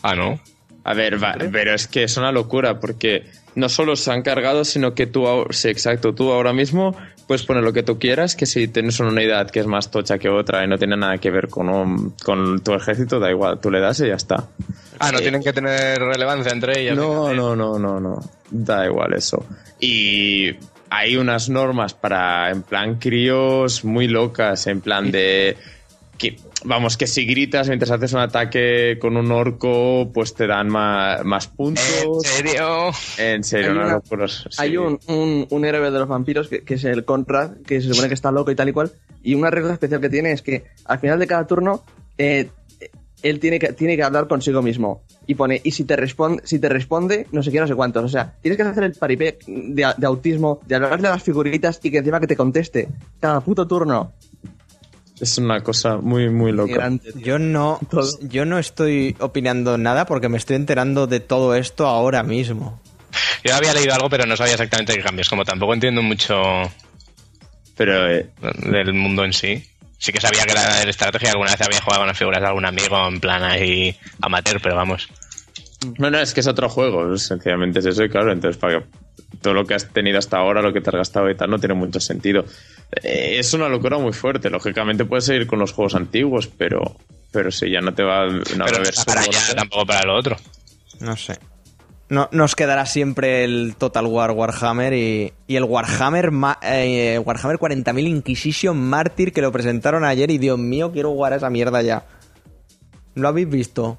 Ah, no. A ver, va- pero es que es una locura porque no solo se han cargado, sino que tú, ahora- sí, exacto, tú ahora mismo puedes poner lo que tú quieras, que si tienes una unidad que es más tocha que otra y no tiene nada que ver con, un- con tu ejército, da igual, tú le das y ya está. Ah, no tienen que tener relevancia entre ellas. No, no, no, no, no. Da igual eso. Y hay unas normas para, en plan, críos muy locas, en plan de... Que, vamos, que si gritas mientras haces un ataque con un orco, pues te dan más, más puntos. ¿En serio? En serio, Hay una sí. Hay un, un, un héroe de los vampiros que, que es el Conrad, que se supone que está loco y tal y cual. Y una regla especial que tiene es que al final de cada turno, eh, él tiene que, tiene que hablar consigo mismo. Y pone, y si te, responde, si te responde, no sé qué, no sé cuántos. O sea, tienes que hacer el paripé de, de autismo, de hablarle a las figuritas y que encima que te conteste. Cada puto turno. Es una cosa muy, muy loca. Grande, yo no, yo no estoy opinando nada porque me estoy enterando de todo esto ahora mismo. Yo había leído algo, pero no sabía exactamente qué cambios. Como tampoco entiendo mucho Pero eh, del mundo en sí. Sí que sabía que era de estrategia. Alguna vez había jugado con las figuras de algún amigo en plan ahí amateur, pero vamos. No, no, es que es otro juego, sencillamente es eso, y claro, entonces para que- todo lo que has tenido hasta ahora, lo que te has gastado y tal, no tiene mucho sentido. Eh, es una locura muy fuerte, lógicamente puedes seguir con los juegos antiguos, pero, pero si ya no te va, no a Pero haber no para allá, tampoco para lo otro. No sé. No, nos quedará siempre el Total War Warhammer y, y el Warhammer eh, Warhammer 40.000 Inquisition Mártir que lo presentaron ayer y Dios mío, quiero jugar a esa mierda ya. ¿Lo habéis visto?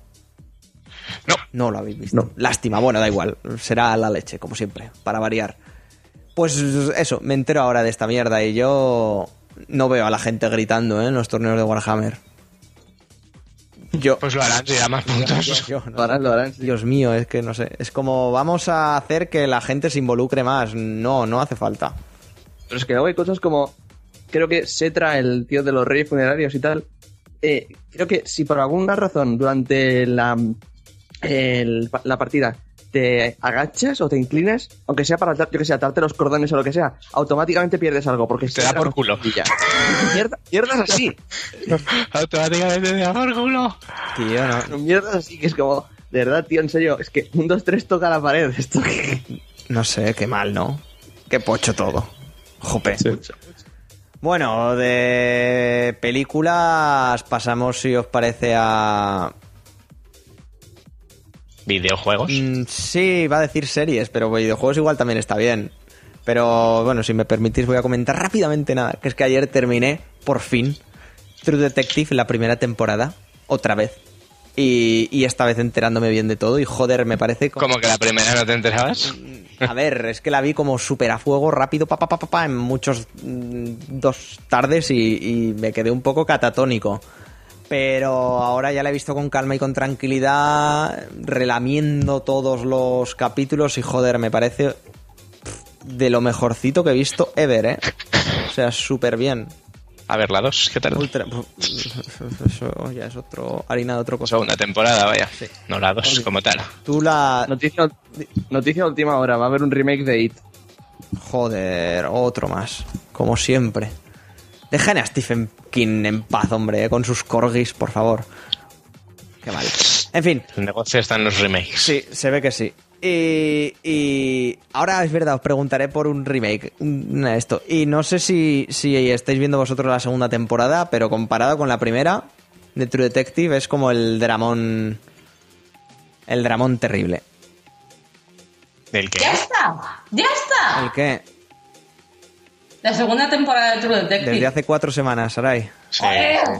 No. No lo habéis visto. Lástima, bueno, da igual. Será la leche, como siempre, para variar. Pues eso, me entero ahora de esta mierda y yo no veo a la gente gritando ¿eh? en los torneos de Warhammer. Yo, Pues lo harán si da más puntos. yo no. Lo harán, lo harán. sí. Dios mío, es que no sé. Es como vamos a hacer que la gente se involucre más. No, no hace falta. Pero es que luego hay cosas como. Creo que Setra, el tío de los reyes funerarios y tal. eh, creo que si por alguna razón durante la, el- la partida te agachas o te inclinas, aunque sea para, yo que sé, atarte los cordones o lo que sea, automáticamente pierdes algo. Porque Te da por culo. Mierda- Mierdas así. Automáticamente te da por culo. Tío, no, Mierdas así que es como. De verdad, tío, en serio, es que un 2-3 toca la pared. Esto no sé, qué mal, ¿no? Qué pocho todo. Jope. Sí. Bueno, de películas pasamos, si os parece, a... Videojuegos. Mm, sí, va a decir series, pero videojuegos igual también está bien. Pero bueno, si me permitís voy a comentar rápidamente nada, que es que ayer terminé, por fin, True Detective, la primera temporada, otra vez. Y, y esta vez enterándome bien de todo y joder, me parece como... Como que la primera no te enterabas. A ver, es que la vi como súper a fuego, rápido, pa, pa, pa, pa, pa, en muchos mm, dos tardes y, y me quedé un poco catatónico. Pero ahora ya la he visto con calma y con tranquilidad, relamiendo todos los capítulos y joder, me parece de lo mejorcito que he visto ever, ¿eh? O sea, súper bien. A ver, la 2, ¿qué tal? Ultra... Eso ya es otro... harina de otro cosa. Segunda temporada, vaya. Sí. No la 2 como tal. Tú la... Noticia, noticia última hora, va a haber un remake de It. Joder, otro más. Como siempre. Dejen a Stephen En paz, hombre, eh, con sus corgis, por favor. Qué mal. En fin, El negocio está en los remakes. sí, se ve que sí. Y, y ahora es verdad, os preguntaré por un remake. Esto. Y no sé si, si estáis viendo vosotros la segunda temporada, pero comparado con la primera de True Detective es como el dramón. El dramón terrible. ¿Del qué? ¡Ya está! ¡Ya está! ¿El qué? La segunda temporada de True Detective. Desde hace cuatro semanas, Sarai. Sí,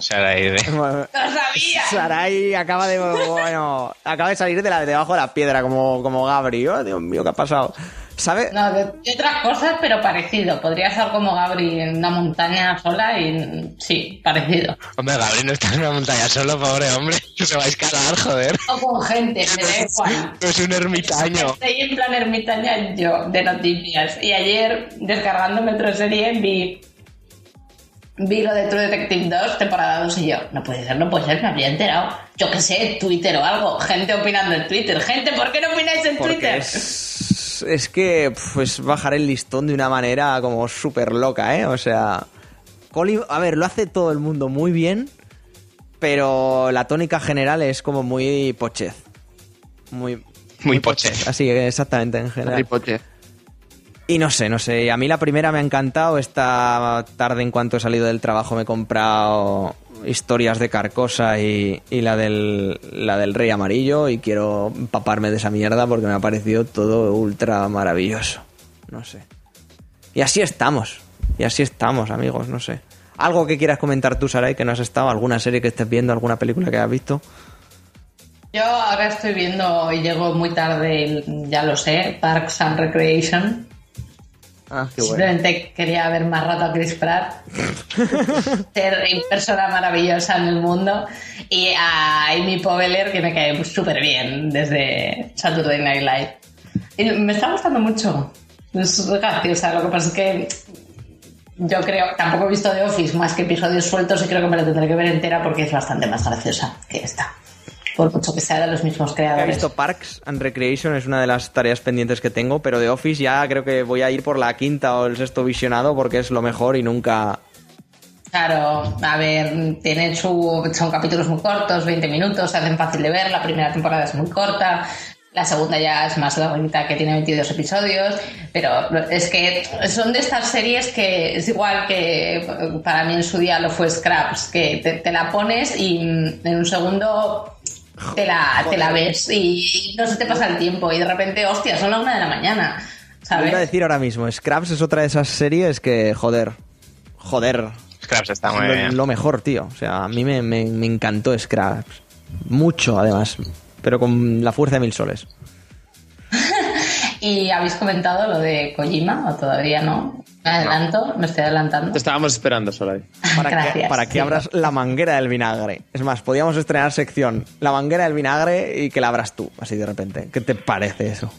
Sarai de- ¡Lo sabía! Sarai acaba de bueno, acaba de salir de la debajo de la piedra como, como Gabri. Oh, Dios mío, ¿qué ha pasado? ¿Sabe? No, de, de otras cosas, pero parecido. Podría ser como Gabri en una montaña sola y sí, parecido. Hombre, Gabriel no está en una montaña solo, pobre hombre. Que se va a escalar, joder. O con gente, me da igual. No es un ermitaño. Estoy en plan ermitaña yo, de noticias. Y ayer, descargando Metro Serie, vi, vi lo de True Detective 2, temporada 2, y yo, no puede ser, no puede ser, me había enterado. Yo qué sé, Twitter o algo. Gente opinando en Twitter. Gente, ¿por qué no opináis en Porque Twitter? es, es que pues bajar el listón de una manera como súper loca, ¿eh? O sea, Colin, a ver, lo hace todo el mundo muy bien, pero la tónica general es como muy pochez. Muy, Muy pochez. Así, exactamente, en general. Harry Potter. Y no sé, no sé. A mí la primera me ha encantado. Esta tarde, en cuanto he salido del trabajo, me he comprado historias de Carcosa y, la, del, la del Rey Amarillo. Y quiero empaparme de esa mierda porque me ha parecido todo ultra maravilloso. No sé. Y así estamos. Y así estamos, amigos, no sé. ¿Algo que quieras comentar tú, Saray, que no has estado? ¿Alguna serie que estés viendo? ¿Alguna película que hayas visto? Yo ahora estoy viendo y llego muy tarde, ya lo sé, Parks and Recreation. Ah, qué bueno. Simplemente quería ver más rato a Chris Pratt. Ser persona maravillosa en el mundo. Y a Amy Poehler, que me cae súper bien desde Saturday Night Live. Y me está gustando mucho. Es graciosa. Lo que pasa es que yo creo, tampoco he visto The Office más que episodios sueltos y creo que me la tendré que ver entera porque es bastante más graciosa que esta. Por mucho que sea de los mismos He creadores. visto Parks and Recreation, es una de las tareas pendientes que tengo, pero de Office ya creo que voy a ir por la quinta o el sexto visionado porque es lo mejor y nunca... Claro, a ver, tienen su, son capítulos muy cortos, 20 minutos, se hacen fácil de ver, la primera temporada es muy corta, La segunda ya es más larguita, que tiene 22 episodios, pero es que son de estas series que es igual que para mí en su día lo fue Scraps, que te, te la pones y mm, en un segundo te la, te la ves y no se te pasa el tiempo y de repente, hostia, son las una de la mañana, Lo ¿sabes? iba a decir ahora mismo, Scraps es otra de esas series que, joder, joder, Scraps está muy lo, bien. lo mejor, tío. O sea, a mí me, me- me encantó Scraps. Mucho, además. Pero con la fuerza de mil soles. ¿Y habéis comentado lo de Kojima o todavía no? Me adelanto, me estoy adelantando. Te estábamos esperando, Solay. Para que, Gracias, para que sí. abras la manguera del vinagre. Es más, podíamos estrenar sección La manguera del vinagre y que la abras tú, así de repente. ¿Qué te parece eso?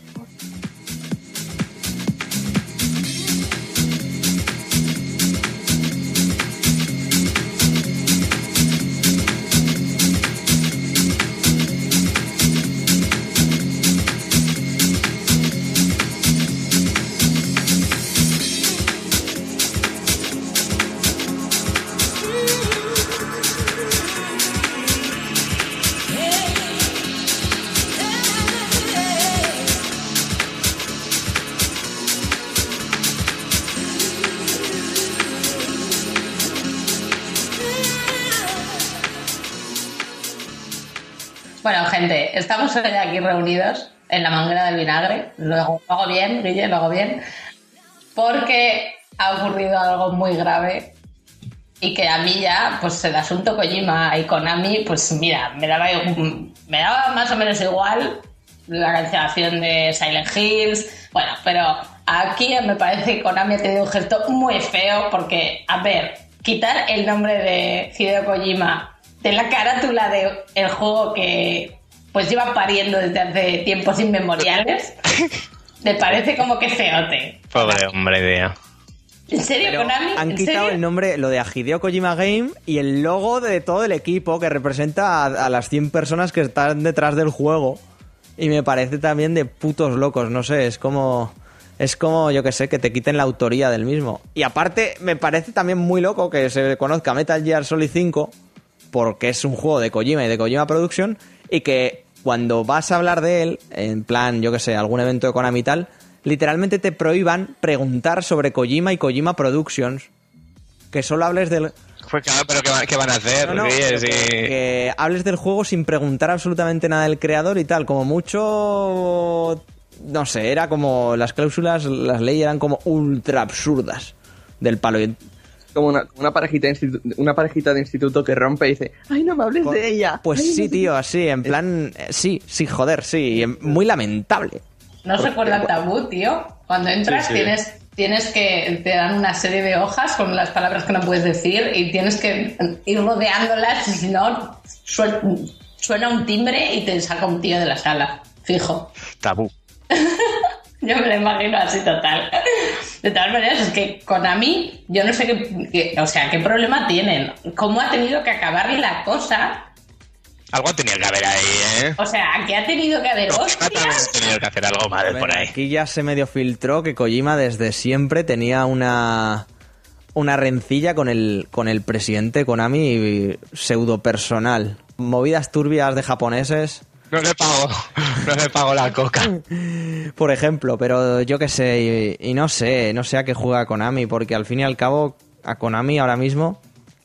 Reunidos en la manguera del vinagre. Lo hago, bien, Guille, lo hago bien. Porque ha ocurrido algo muy grave y que a mí ya, pues el asunto Kojima y Konami, pues mira, me daba, me daba más o menos igual la cancelación de Silent Hills. Bueno, pero aquí me parece que Konami ha tenido un gesto muy feo porque, a ver, quitar el nombre de Hideo Kojima de la carátula de el juego que pues lleva pariendo desde hace tiempos inmemoriales, me parece como que feote. Pobre hombre, tío. ¿En serio, Pero Konami? han ¿En quitado serio? el nombre, lo de Hideo Kojima Game y el logo de todo el equipo que representa a, a las 100 personas que están detrás del juego. Y me parece también de putos locos, no sé, es como... Es como, yo que sé, que te quiten la autoría del mismo. Y aparte, me parece también muy loco que se conozca Metal Gear Solid 5, porque es un juego de Kojima y de Kojima Production, y que cuando vas a hablar de él, en plan, yo que sé, algún evento de Konami y tal, literalmente te prohíban preguntar sobre Kojima y Kojima Productions. Que solo hables del. Pues claro, pero ¿qué, van- qué van a hacer? No, no, Si- que, que hables del juego sin preguntar absolutamente nada del creador y tal. Como mucho. No sé, era como. Las cláusulas, las leyes eran como ultra absurdas del palo. Y- Como una, una parejita, de una parejita de instituto que rompe y dice, ay, no me hables de ella. Pues Ay, sí, no tío, así, en plan. eh, Sí, sí, joder, sí. Muy lamentable. ¿No os recuerda tabú, tío? Cuando entras Sí, sí. tienes tienes que te dan una serie de hojas con las palabras que no puedes decir y tienes que ir rodeándolas y si no suena un timbre y te saca un tío de la sala, fijo. Tabú. Yo me lo imagino así total. De todas maneras, es que Konami, yo no sé qué, qué- o sea, qué problema tienen. ¿Cómo ha tenido que acabarle la cosa? Algo tenía que haber ahí, ¿eh? O sea, que ha tenido que haber hostias. ha tenido que hacer algo mal por ahí. Aquí ya se medio filtró que Kojima desde siempre tenía una una rencilla con el con el presidente Konami pseudo personal. Movidas turbias de japoneses, No le pago, no le pago la coca. por ejemplo, pero yo qué sé, y, y no sé, no sé a qué juega Konami, porque al fin y al cabo a Konami ahora mismo,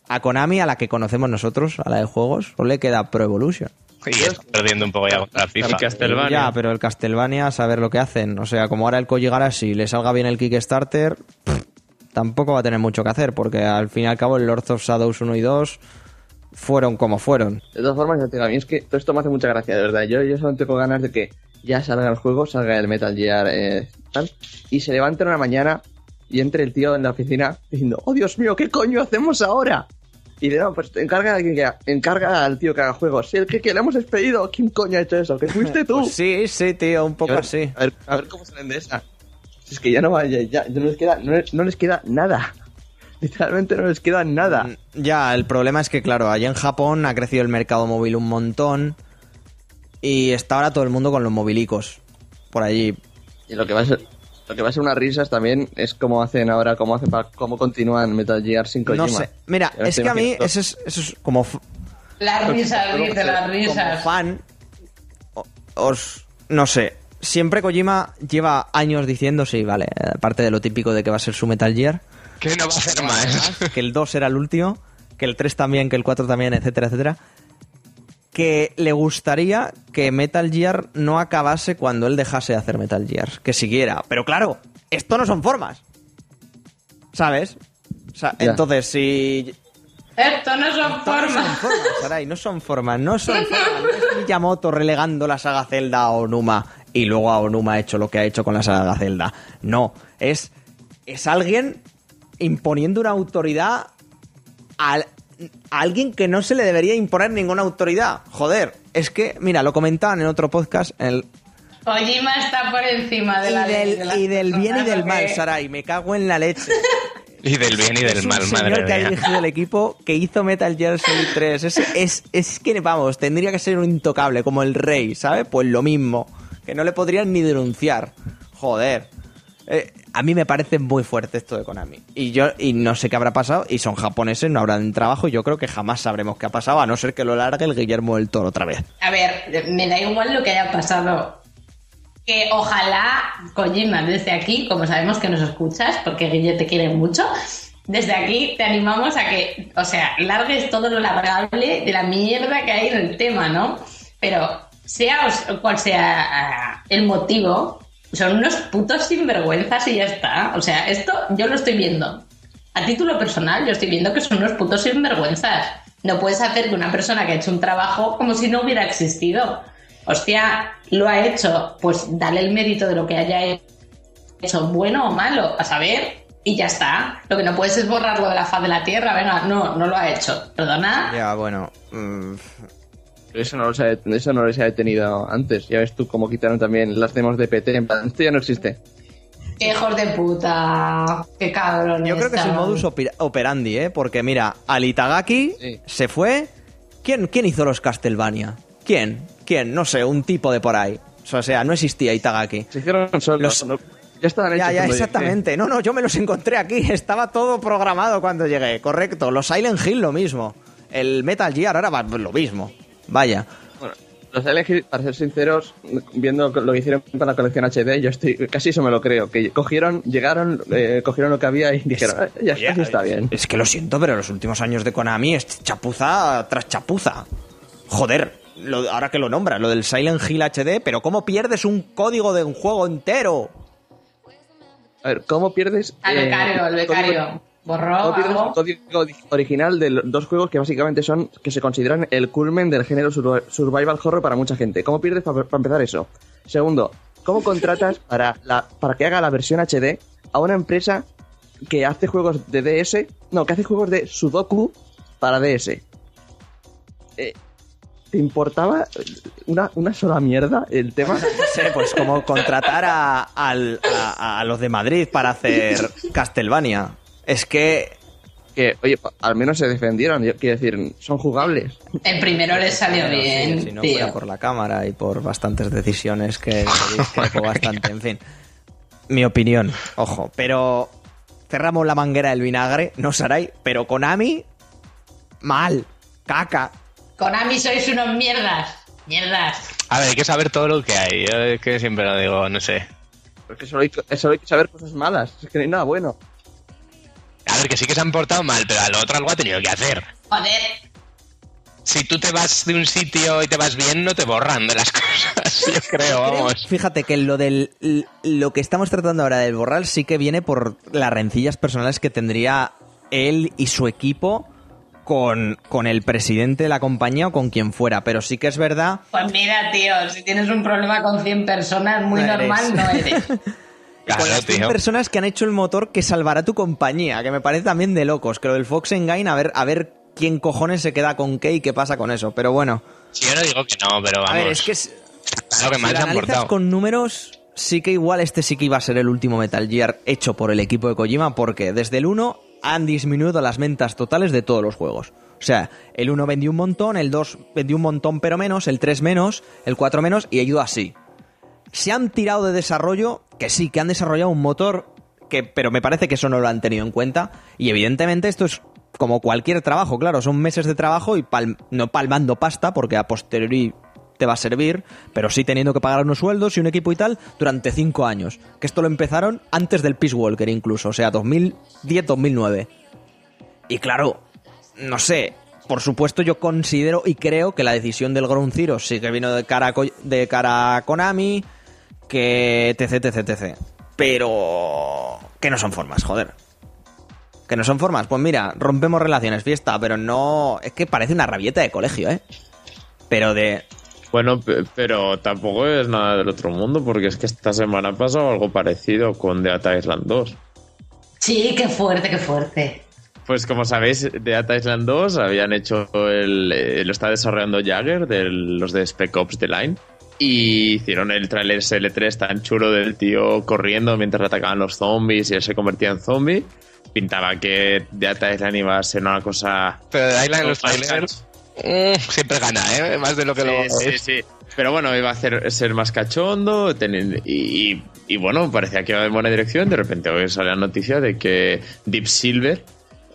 a Konami a la que conocemos nosotros, a la de juegos, solo le queda Pro Evolution. Y está perdiendo un poco ya contra FIFA. El Castlevania. Ya, pero el Castlevania, a saber lo que hacen. O sea, como ahora el Koji Garashi le salga bien el Kickstarter, pff, tampoco va a tener mucho que hacer, porque al fin y al cabo el Lords of Shadows 1 y 2 fueron como fueron. De todas formas, ya te digo, a mí es que todo esto me hace mucha gracia, de verdad. Yo, yo solo tengo ganas de que ya salga el juego, salga el Metal Gear eh, tal, y se levante una mañana y entre el tío en la oficina diciendo, oh Dios mío, ¿qué coño hacemos ahora? Y le no, pues encarga, encarga al tío que haga juegos. Sí, el que, que le hemos despedido. ¿Quién coño ha hecho eso? ¿Que fuiste tú? Pues sí, sí, tío, un poco a ver, así. A ver, a ver cómo salen de esa. Si Es que ya no ya, ya- no les queda, no les queda nada. Literalmente no les queda nada. Mm, Ya, el problema es que, claro, allá en Japón ha crecido el mercado móvil un montón y está ahora todo el mundo con los movilicos por allí. Y lo que va a ser, lo que va a ser unas risas también es cómo hacen ahora, cómo hacen para, cómo continúan Metal Gear sin Kojima. No sé. Mira, es que a mí eso es, eso es como, Las risas, Como- dice, las como risas. fan, o- os... no sé. Siempre Kojima lleva años diciendo, sí, vale, aparte de lo típico de que va a ser su Metal Gear, Que no va a hacer más. que el 2 era el último, que el 3 también, que el 4 también, etcétera, etcétera. Que le gustaría que Metal Gear no acabase cuando él dejase de hacer Metal Gear, que siguiera. Pero claro, esto no son formas. ¿Sabes? O sea, Ya. entonces, si Esto no son no son formas. formas, Sarai, no son formas, no son formas. No es Miyamoto relegando la saga Zelda a Onuma y luego a Onuma ha hecho lo que ha hecho con la saga Zelda. No, es, es alguien imponiendo una autoridad al- a alguien que no se le debería imponer ninguna autoridad. Joder, es que, mira, lo comentaban en otro podcast, en el, Kojima está por encima de y la ley del, de y del bien y del mal. Sarai, me cago en la leche. Y del bien y es del un mal, señor madre que ha dirigido el equipo que hizo Metal Gear Solid 3. Es, es, es que, vamos, tendría que ser un intocable, como el rey, ¿sabes? Pues lo mismo. Que no le podrían ni denunciar. Joder. Eh, a mí me parece muy fuerte esto de Konami. Y yo y no sé qué habrá pasado. Y son japoneses, no habrán trabajo. Y yo creo que jamás sabremos qué ha pasado, a no ser que lo largue el Guillermo del Toro otra vez. A ver, me da igual lo que haya pasado. Que ojalá Kojima desde aquí, como sabemos que nos escuchas, porque Guille te quiere mucho, desde aquí te animamos a que, o sea, largues todo lo largable de la mierda que hay en el tema, ¿no? Pero sea cual sea ah, el motivo, son unos putos sinvergüenzas y ya está. O sea, esto yo lo estoy viendo. A título personal, yo estoy viendo que son unos putos sinvergüenzas. No puedes hacer que una persona que ha hecho un trabajo como si no hubiera existido. Hostia, lo ha hecho, pues dale el mérito de lo que haya hecho, bueno o malo, a saber, y ya está. Lo que no puedes es borrarlo de la faz de la tierra, venga, no, no lo ha hecho. Perdona. Ya, bueno. mm, Eso no, ha, eso no les ha detenido antes. Ya ves tú cómo quitaron también las demos de PT. En plan, esto ya no existe. Qué hijos de puta. Qué cabrón. Yo creo que es el modus operandi, ¿eh? Porque mira, al Itagaki Sí. se fue. ¿Quién, ¿Quién hizo los Castlevania? ¿Quién? ¿Quién? No sé, un tipo de por ahí. O sea, no existía Itagaki. Se hicieron solos. Los- no- ya estaban hechos. Ya, ya, llegué. exactamente. No, no, yo me los encontré aquí. Estaba todo programado cuando llegué. Correcto. Los Silent Hill lo mismo. El Metal Gear ahora va lo mismo. Vaya. Bueno, los Silent Hill, para ser sinceros, viendo lo que hicieron con la colección HD, yo estoy casi eso me lo creo. Que cogieron, llegaron, eh, cogieron lo que había y dijeron, "Eh, ya está, Oye, así está bien. Es que lo siento, pero los últimos años de Konami es chapuza tras chapuza. Joder, lo- ahora que lo nombras, lo del Silent Hill HD, pero ¿cómo pierdes un código de un juego entero? A ver, ¿cómo pierdes. Al eh, becario, el becario. Código- Borró ¿Cómo pierdes algo. el código di- original de dos juegos que básicamente son, que se consideran el culmen del género sur- survival horror para mucha gente? ¿Cómo pierdes para empezar eso? Segundo, ¿cómo contratas para, la, para que haga la versión HD a una empresa que hace juegos de DS, no, que hace juegos de Sudoku para DS? Eh, ¿Te importaba una, una sola mierda el tema? No sé, pues como contratar a, al- a- a los de Madrid para hacer Castlevania. Es que Que, oye, al menos se defendieron, yo quiero decir, son jugables. El primero le salió Bueno, sí, bien, si no tío. fuera por la cámara y por bastantes decisiones que discrepo bastante, en fin. Mi opinión, ojo, pero cerramos la manguera del vinagre, no Sarai, pero Konami, mal, caca. Konami sois unos mierdas. Mierdas. A ver, hay que saber todo lo que hay. Yo es que siempre lo digo, no sé. Porque solo hay, solo hay que saber cosas malas, es que no hay nada bueno. A ver, que sí que se han portado mal, pero al otro algo ha tenido que hacer. Joder. Si tú te vas de un sitio y te vas bien, no te borran de las cosas, yo creo, vamos. Fíjate que lo del lo que estamos tratando ahora del borral sí que viene por las rencillas personales que tendría él y su equipo con, con el presidente de la compañía o con quien fuera, pero sí que es verdad Pues mira, tío, si tienes un problema con 100 personas, muy No eres. normal no eres. con Claro, las 100 tío. personas que han hecho el motor que salvará tu compañía, que me parece también de locos, que lo del Fox Engine, a ver, a ver quién cojones se queda con qué y qué pasa con eso, pero bueno. Si yo no digo que no, pero vamos. A ver, es que es- Claro que si mal lo analizas con números, sí que igual este sí que iba a ser el último Metal Gear hecho por el equipo de Kojima, porque desde el 1 han disminuido las ventas totales de todos los juegos. O sea, el 1 vendió un montón, el 2 vendió un montón pero menos, el 3 menos, el 4 menos y ha ido así. Se han tirado de desarrollo, que sí, que han desarrollado un motor, que, pero me parece que eso no lo han tenido en cuenta. Y evidentemente esto es como cualquier trabajo, claro, son meses de trabajo y pal- no palmando pasta, porque a posteriori te va a servir, pero sí teniendo que pagar unos sueldos y un equipo y tal durante cinco años. Que esto lo empezaron antes del Peace Walker incluso, o sea, 2010-2009. Y claro, no sé, por supuesto yo considero y creo que la decisión del Ground Zero sí que vino de cara a, de cara a Konami, que etc, etc, etc. Pero que no son formas, joder. Que no son formas. Pues mira, rompemos relaciones, fiesta, pero no... Es que parece una rabieta de colegio, ¿eh? Pero de... Bueno, pe- pero tampoco es nada del otro mundo, porque es que esta semana ha pasado algo parecido con Deata Island 2. Sí, qué fuerte, qué fuerte. Pues como sabéis, Deata Island 2 habían hecho el... eh, lo está desarrollando Jagger, de los de Spec Ops The Line, y hicieron el trailer SL3 tan chulo del tío corriendo mientras atacaban los zombies y él se convertía en zombie. Pintaba que Deata Island iba a ser una cosa... Pero de Island en los trailers mm, siempre gana, ¿eh? Más de lo que Sí, luego sí, sí. Pero bueno, iba a hacer, ser más cachondo teni- y, y- y bueno, parecía que iba en buena dirección. De repente hoy sale la noticia de que Deep Silver,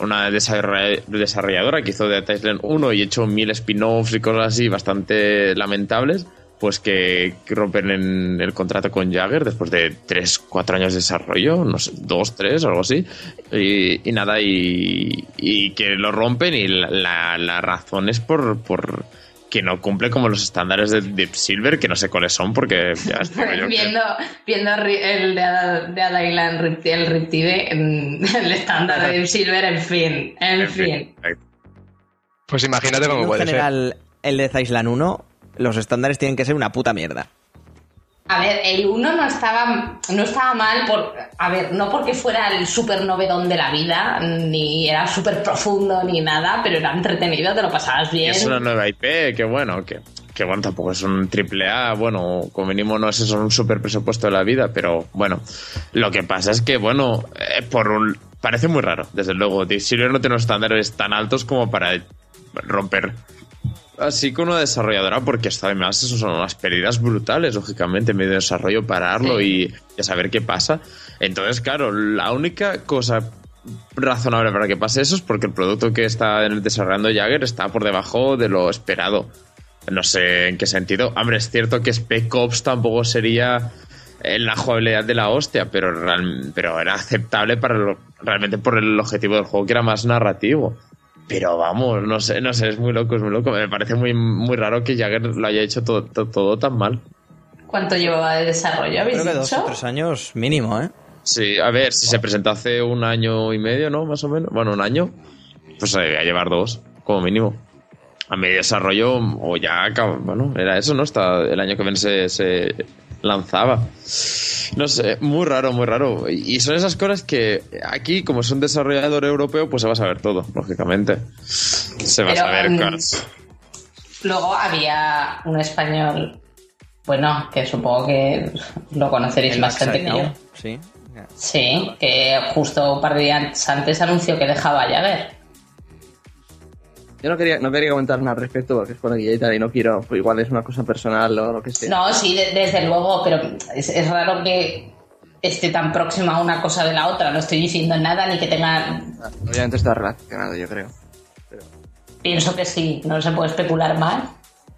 una desarrolla- desarrolladora que hizo Dead Island 1 y hecho mil spin-offs y cosas así bastante lamentables, pues que rompen en el contrato con Jagger después de 3, 4 años de desarrollo, no sé, 2, 3 o algo así. Y, y nada, y, y que lo rompen y la, la- la razón es por, por que no cumple como los estándares de Deep Silver, que no sé cuáles son porque ya estoy viendo viendo el de Ada, de Ada Island, Rip- el Riptide, el estándar de Deep Silver, en fin, en, En fin. fin. Pues imagínate cómo en puede ser. general, el de Island 1, los estándares tienen que ser una puta mierda. A ver, el 1 no estaba, no estaba mal, por, a ver, no porque fuera el súper novedón de la vida, ni era súper profundo ni nada, pero era entretenido, te lo pasabas bien. es una nueva IP, que bueno, que, que bueno, tampoco es un triple A, bueno, como mínimo no es eso un super presupuesto de la vida, pero bueno, lo que pasa es que, bueno, eh, por un, parece muy raro, desde luego, Silver no tiene unos estándares tan altos como para romper así con una desarrolladora, porque esto además eso son unas pérdidas brutales, lógicamente, en medio de desarrollo, pararlo y, saber qué pasa. Entonces, claro, la única cosa razonable para que pase eso es porque el producto que está desarrollando Jagger está por debajo de lo esperado. No sé en qué sentido. Hombre, es cierto que Spec Ops tampoco sería en la jugabilidad de la hostia, pero, real- pero era aceptable para lo- realmente por el objetivo del juego que era más narrativo. Pero vamos, no sé, no sé, es muy loco, es muy loco. Me parece muy, muy raro que Jagger lo haya hecho todo, todo, todo tan mal. ¿Cuánto llevaba de desarrollo? ¿Habéis Creo que dos dicho? o tres años mínimo, ¿eh? Sí, a ver, si se presentó hace un año y medio, ¿no? Más o menos. Bueno, un año. Pues se debía llevar dos, como mínimo. A medio desarrollo, o ya. Bueno, era eso, ¿no? Hasta el año que viene se, se lanzaba. No sé, muy raro, muy raro. Y son esas cosas que aquí, como es un desarrollador europeo, pues se va a saber todo, lógicamente. Se va Pero, a saber, mm, claro. Luego había un español, bueno, que supongo que lo conoceréis El bastante que ¿no? yo. Sí. Sí, que justo un par de días antes anunció que dejaba Jagger. Yo no quería, no quería comentar nada al respecto porque es por aquí y tal, y no quiero, pues igual es una cosa personal o lo que sea. No, sí, de- desde luego, pero es, es raro que esté tan próxima a una cosa de la otra. No estoy diciendo nada ni que tenga. Obviamente está relacionado, yo creo. Pienso que sí, no se puede especular más.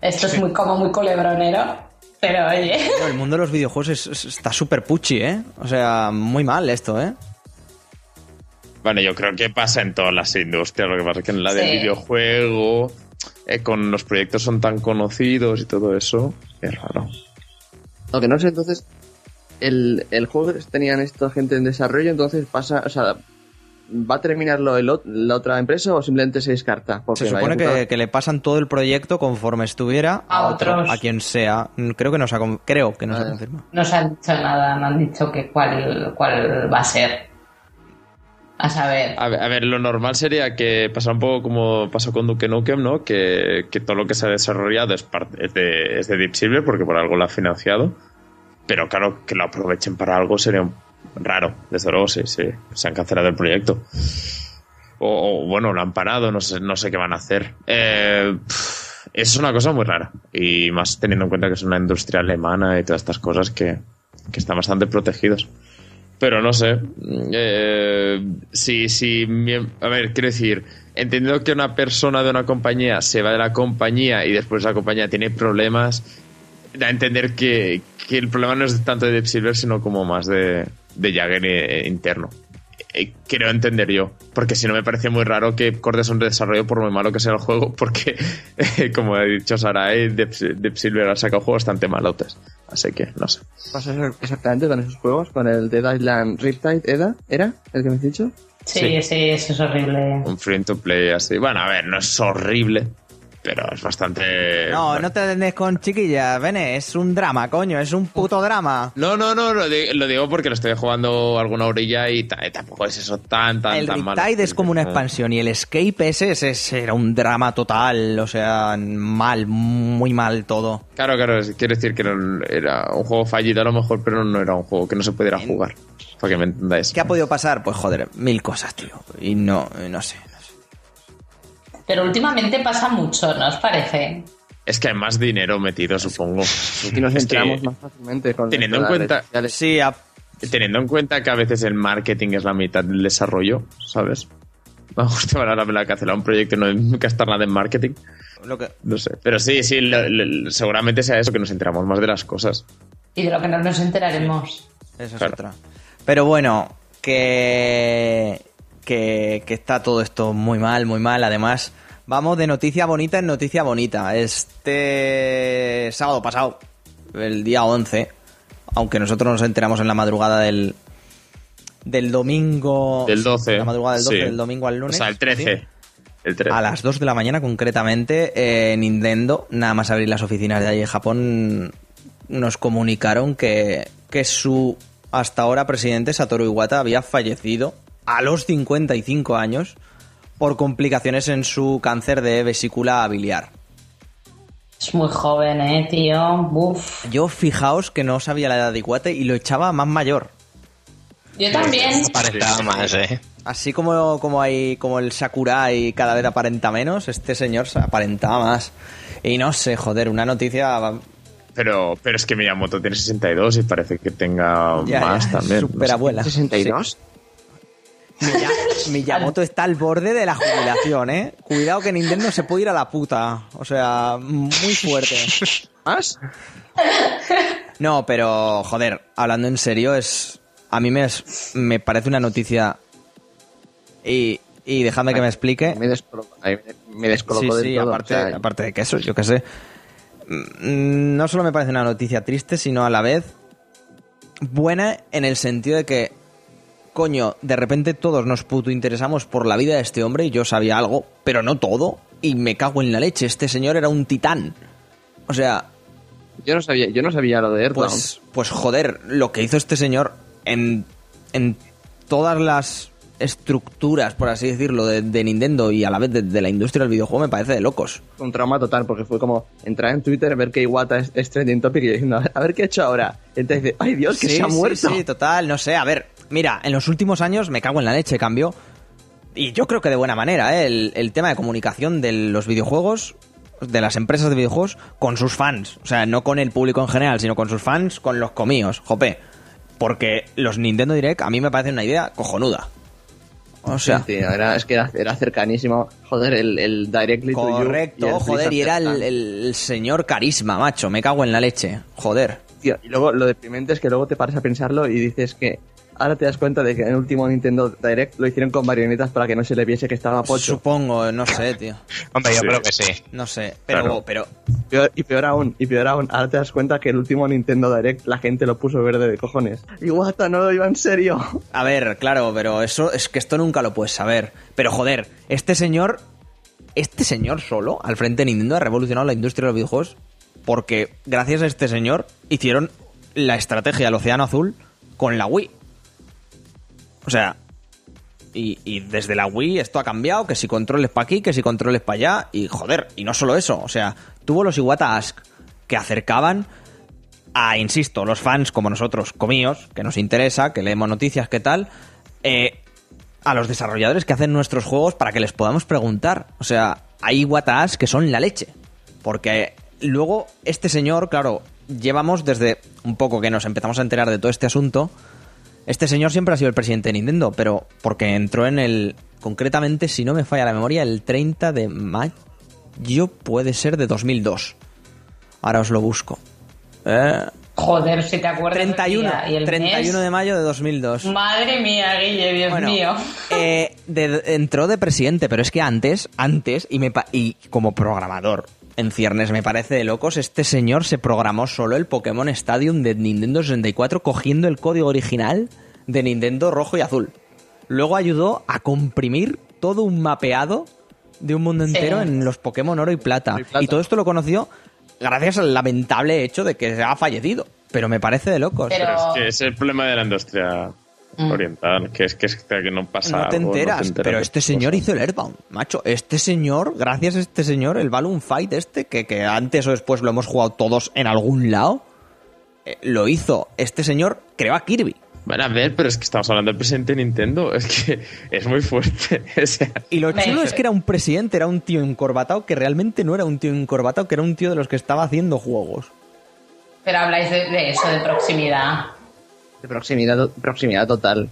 Esto es muy como muy culebronero, pero oye. El mundo de los videojuegos es- es- está súper puchi, ¿eh? O sea, muy mal esto, ¿eh? Bueno, yo creo que pasa en todas las industrias. Lo que pasa es que en la del Sí. videojuego, eh, con los proyectos son tan conocidos y todo eso, es raro. Lo que no sé, entonces, el, el juego que tenían esta gente en desarrollo, entonces pasa, o sea, ¿va a terminarlo el la otra empresa o simplemente se descarta? Porque Se supone que, que le pasan todo el proyecto conforme estuviera A otros. a quien sea. Creo que nos ha, con- creo que nos ha Ah. confirmado. No se han dicho nada, no han dicho que cuál, cuál va a ser. A saber. A ver, a ver, lo normal sería que pasara un poco como pasó con Duke Nukem, ¿no? Que, que todo lo que se ha desarrollado es, es, de, es de Deep Silver porque por algo lo ha financiado. Pero claro, que lo aprovechen para algo sería raro. Desde luego, sí, sí. Se han cancelado el proyecto. O, bueno, lo han parado, no sé, no sé qué van a hacer. Eh, es una cosa muy rara. Y más teniendo en cuenta que es una industria alemana y todas estas cosas que, que están bastante protegidos. Pero no sé. Eh, si, si, mi- a ver, quiero decir, entendiendo que una persona de una compañía se va de la compañía y después la compañía tiene problemas, da a entender que, que el problema no es tanto de Deep Silver, sino como más de, de Jagger eh, interno. Eh, Quiero entender yo, porque si no me parece muy raro que cortes un desarrollo por muy malo que sea el juego, porque, eh, como he dicho Sarai, Deep, Deep Silver ha sacado juegos bastante malotes. Así que, no sé. pasa eso exactamente con esos juegos, con el Dead Island Riptide, ¿era? ¿Era el que me has dicho? Sí, sí, eso es horrible. Un free to play así. Bueno, a ver, no es horrible, pero es bastante. No, bueno. no te atendes con chiquillas, Bene, es un drama, coño, es un puto drama. No, no, no, lo, di- lo digo porque lo estoy jugando alguna orilla y ta- tampoco es eso tan, tan, El tan malo. Riptide es como una expansión y el Escape ese, ese- era un drama total, o sea, mal, muy mal todo. Claro, claro, quiere decir que era un juego fallido a lo mejor, pero no era un juego que no se pudiera jugar. Para que me entendáis. ¿Qué ha podido pasar? Pues joder, mil cosas, tío. Y no, no sé. Pero últimamente pasa mucho, ¿no os parece? Es que hay más dinero metido, supongo. Y nos Es que, enteramos más fácilmente con teniendo en cuenta- sociales. Sí, a- Teniendo en cuenta que a veces el marketing es la mitad del desarrollo, ¿sabes? Vamos, te van a la cancelar un proyecto y no gastar nada en marketing. lo que, No sé. Pero sí, sí, seguramente sea eso, que nos enteramos más de las cosas. Y de lo que no nos enteraremos. Esa es Claro. otra. Pero bueno, que, que, que está todo esto muy mal, muy mal. Además, vamos de noticia bonita en noticia bonita. Este sábado pasado, el día 11, aunque nosotros nos enteramos en la madrugada del, del domingo. Del 12. La madrugada del 12, sí. del domingo al lunes. O sea, el 13. ¿sí? El 13. A las 2 de la mañana, concretamente, eh, Nintendo, nada más abrir las oficinas de allí en Japón, nos comunicaron que, que su hasta ahora presidente Satoru Iwata había fallecido a los 55 años por complicaciones en su cáncer de vesícula biliar. Es muy joven, ¿eh, tío? Uf. Yo fijaos que no sabía la edad de Iwata y lo echaba más mayor. Yo también. Aparentaba más, ¿eh? Así como, como hay como el Sakurai cada vez aparenta menos, este señor se aparentaba más. Y no sé, joder, una noticia Pero, pero es que Miyamoto tiene 62 y parece que tenga Ya, más ya, también. superabuela. 62. Miya- Miyamoto está al borde de la jubilación, ¿eh? Cuidado que Nintendo se puede ir a la puta. O sea, muy fuerte. ¿Más? No, pero, joder, hablando en serio, es. A mí me, es- me parece una noticia. Y, y dejadme que me explique. Me descolocó, ahí me- descolocó Sí, del sí, todo. aparte, o sea, aparte de que eso, yo qué sé. Mm, No solo me parece una noticia triste, sino a la vez buena en el sentido de que, coño, de repente todos nos puto interesamos por la vida de este hombre y yo sabía algo, pero no todo, y me cago en la leche, este señor era un titán. O sea, yo no sabía, yo no sabía lo de Earthbound. pues, pues joder, lo que hizo este señor en, en todas las estructuras, por así decirlo, de, de Nintendo y a la vez de, de la industria del videojuego me parece de locos. un trauma total porque fue como entrar en Twitter, ver que Iwata es, es trending topic y diciendo, a ver, qué ha hecho ahora. Y entonces dice, ay Dios, que Sí, se ha sí, muerto. Sí, total, no sé. A ver, mira, en los últimos años me cago en la leche, cambio. Y yo creo que de buena manera, ¿eh? el, el tema de comunicación de los videojuegos, de las empresas de videojuegos, con sus fans. O sea, no con el público en general, sino con sus fans, con los comíos, jope. Porque los Nintendo Direct a mí me parece una idea cojonuda. O sea, Sí, tío, era, es que era, era cercanísimo. Joder, el, el Directly to You correcto, el joder, y era el- el señor carisma, macho. Me cago en la leche, joder. Tío, y luego lo deprimente es que luego te paras a pensarlo y dices que ahora te das cuenta de que en el último Nintendo Direct lo hicieron con marionetas para que no se le viese que estaba pocho. Supongo, no sé, tío. Hombre, yo Sí. creo que sí. No sé, pero, Claro. pero Peor- y peor aún, y peor aún, ahora te das cuenta que el último Nintendo Direct la gente lo puso verde de cojones. Iwata no lo iba en serio. A ver, claro, pero eso es que esto nunca lo puedes saber. Pero joder, este señor, este señor solo al frente de Nintendo ha revolucionado la industria de los videojuegos porque gracias a este señor hicieron la estrategia del Océano Azul con la Wii. O sea, y, y desde la Wii esto ha cambiado, que si controles para aquí, que si controles para allá, y joder, y no solo eso, o sea, tuvo los Iwata Ask que acercaban a, insisto, los fans como nosotros, comíos, que nos interesa, que leemos noticias, qué tal, eh, a los desarrolladores que hacen nuestros juegos para que les podamos preguntar. O sea, hay Iwata Ask que son la leche. Porque luego este señor, claro, llevamos desde un poco que nos empezamos a enterar de todo este asunto, Este señor siempre ha sido el presidente de Nintendo, pero porque entró en el. Concretamente, si no me falla la memoria, el 30 de mayo puede ser de 2002. Ahora os lo busco. Eh, Joder, si te acuerdas. del 31, día y el 31 mes. de mayo de 2002. Madre mía, Guille, Dios Bueno, mío. eh, de- entró de presidente, pero es que antes, antes, y, me y como programador en ciernes, me parece de locos, este señor se programó solo el Pokémon Stadium de Nintendo 64 cogiendo el código original de Nintendo rojo y azul. Luego ayudó a comprimir todo un mapeado de un mundo Sí. entero en los Pokémon oro y plata. Y plata. Y todo esto lo conoció gracias al lamentable hecho de que se ha fallecido. Pero me parece de locos. Pero- Pero es que es el problema de la industria Mm. oriental, que es que, es que no pasa no te algo, enteras, pero este señor hizo el Airbound, macho. Este señor, gracias a este señor, el Balloon Fight este, que, que antes o después lo hemos jugado todos en algún lado, eh, lo hizo este señor, creó a Kirby. Bueno, a ver, pero es que estamos hablando del presidente de Nintendo, es que es muy fuerte. o sea, Y lo chulo es que era un presidente, era un tío encorbatado que realmente no era un tío encorbatado, que era un tío de los que estaba haciendo juegos. Pero habláis de, de eso, de proximidad. De proximidad, proximidad total.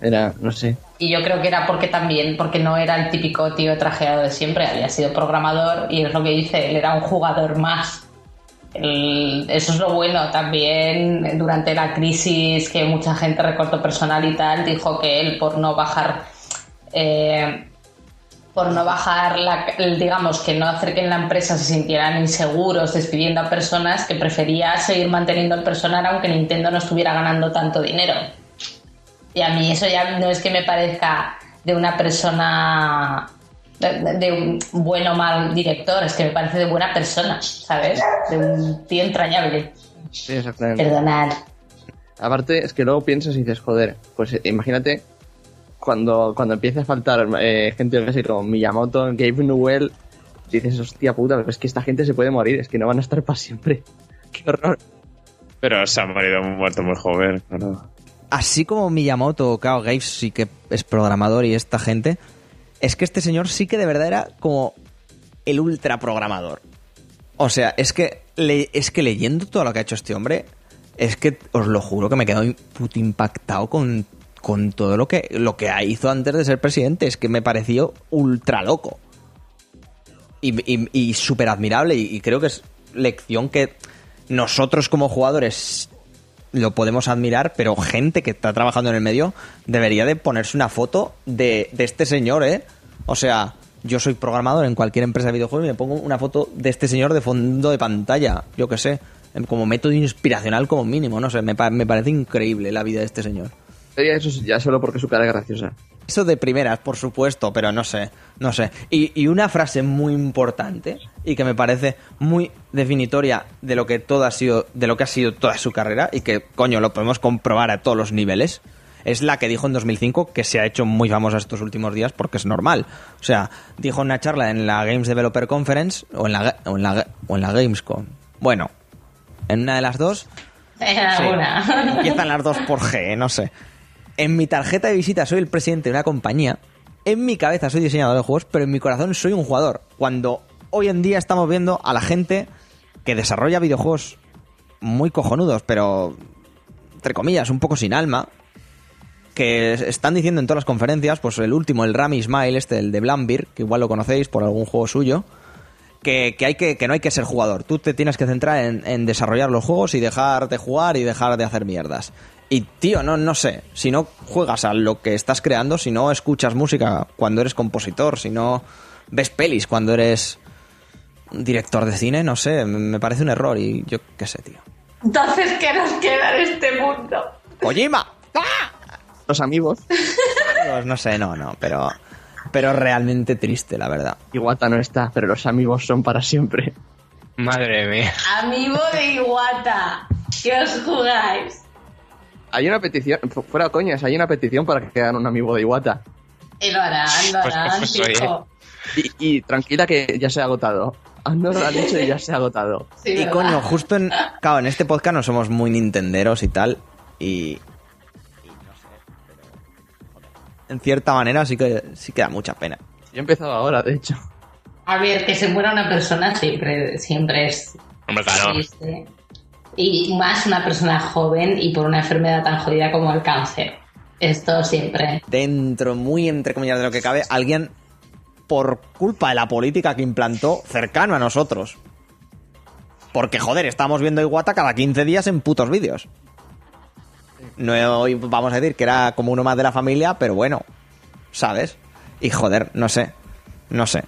Era, no sé. Y yo creo que era porque también, porque no era el típico tío trajeado de siempre, había sido programador y es lo que dice, él era un jugador más. Eso es lo bueno. También durante la crisis que mucha gente recortó personal y tal, dijo que él por no bajar, eh, por no bajar, la, digamos, que no hacer que en la empresa se sintieran inseguros despidiendo a personas, que prefería seguir manteniendo el personal aunque Nintendo no estuviera ganando tanto dinero. Y a mí eso ya no es que me parezca de una persona, de, de un bueno o mal director, es que me parece de buena persona, ¿sabes? De un tío entrañable. Sí, exactamente. Perdonad. Aparte, es que luego piensas y dices, joder, pues imagínate cuando, cuando empiece a faltar eh, gente sé, como Miyamoto, Gabe Newell, dices, hostia puta, pero es que esta gente se puede morir, es que no van a estar para siempre. Qué horror. pero se ha morido muerto muy joven. claro. Así como Miyamoto, Kao Gates sí que es programador y esta gente, es que este señor sí que de verdad era como el ultra programador. O sea, es que, le- es que leyendo todo lo que ha hecho este hombre, es que os lo juro que me he quedado puto impactado con, con todo lo que, lo que hizo antes de ser presidente. Es que me pareció ultra loco. Y, y- y súper admirable. Y, creo que es lección que nosotros como jugadores lo podemos admirar, pero gente que está trabajando en el medio debería de ponerse una foto de, este señor, ¿eh? O sea, yo soy programador en cualquier empresa de videojuegos y me pongo una foto de este señor de fondo de pantalla, yo qué sé, como método inspiracional como mínimo, no sé, me, me parece increíble la vida de este señor. Sería eso ya solo porque su cara es graciosa. Eso de primeras, por supuesto, pero no sé, no sé. Y, y una frase muy importante y que me parece muy definitoria de lo que todo ha sido, de lo que ha sido toda su carrera y que, coño, lo podemos comprobar a todos los niveles, es la que dijo en 2005 que se ha hecho muy famosa estos últimos días porque es normal. O sea, dijo en una charla en la Games Developer Conference o en la, o en la, o en la Gamescom. Bueno, en una de las dos En Sí. alguna. Empiezan las dos por G, no sé. En mi tarjeta de visita soy el presidente de una compañía. En mi cabeza soy diseñador de juegos, pero en mi corazón soy un jugador. Cuando hoy en día estamos viendo a la gente que desarrolla videojuegos muy cojonudos, pero entre comillas, un poco sin alma, que es- están diciendo en todas las conferencias, pues el último, el Rami Ismail, este, el de Blambir, que igual lo conocéis por algún juego suyo, que, que no hay que ser jugador. Tú te tienes que centrar en, en desarrollar los juegos y dejar de jugar y dejar de hacer mierdas. Y tío, no, no sé, si no juegas a lo que estás creando, si no escuchas música cuando eres compositor, si no ves pelis cuando eres director de cine, no sé, me parece un error y yo qué sé, tío. Entonces, ¿qué nos queda en este mundo? ¡Kojima! Los amigos, Pues no sé, no, no, pero, pero realmente triste, la verdad. Iwata no está, pero los amigos son para siempre. Madre mía. Amigo de Iwata, ¿qué os jugáis? Hay una petición, fu- fuera coñas, hay una petición para que hagan un amigo de Iwata. Y lo harán, lo Pues- harán, pues. Y, y tranquila que ya se ha agotado. Ando lo ha dicho y ya se ha agotado. Sí, y ¿verdad? coño, justo en. Claro, en este podcast no somos muy nintenderos y tal. Y. y no sé, pero, En cierta manera sí que sí que da mucha pena. Yo he empezado ahora, de hecho. A ver, que se muera una persona siempre, siempre es Hombre, claro. triste. Y más una persona joven y por una enfermedad tan jodida como el cáncer. Esto siempre. Dentro, muy entre comillas de lo que cabe, alguien por culpa de la política que implantó cercano a nosotros. Porque, joder, estamos viendo Iguata cada 15 días en putos vídeos. No vamos a decir que era como uno más de la familia, pero bueno, ¿sabes? Y joder, no sé, no sé.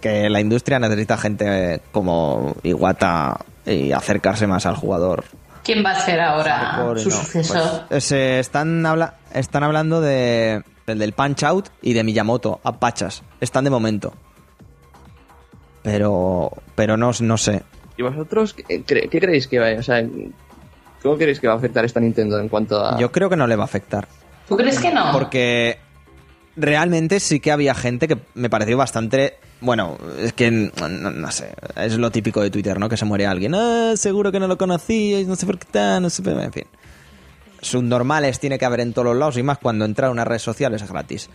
Que la industria necesita gente como Iguata y acercarse más al jugador. ¿Quién va a ser ahora Hardcore su no, sucesor? pues, eh, están, habla están hablando de, del, del Punch Out y de Miyamoto, a Pachas. Están de momento. Pero, pero no, no sé. ¿Y vosotros qué, cre- qué creéis que va a... O sea, ¿cómo creéis que va a afectar esta Nintendo en cuanto a... Yo creo que no le va a afectar. ¿Tú crees que no? Porque realmente sí que había gente que me pareció bastante. Bueno, es que no, no sé, es lo típico de Twitter, ¿no? Que se muere alguien. Ah, seguro que no lo conocíais, no sé por qué tal, no sé, en fin. Subnormales tiene que haber en todos los lados y más cuando entrar a una red social es gratis.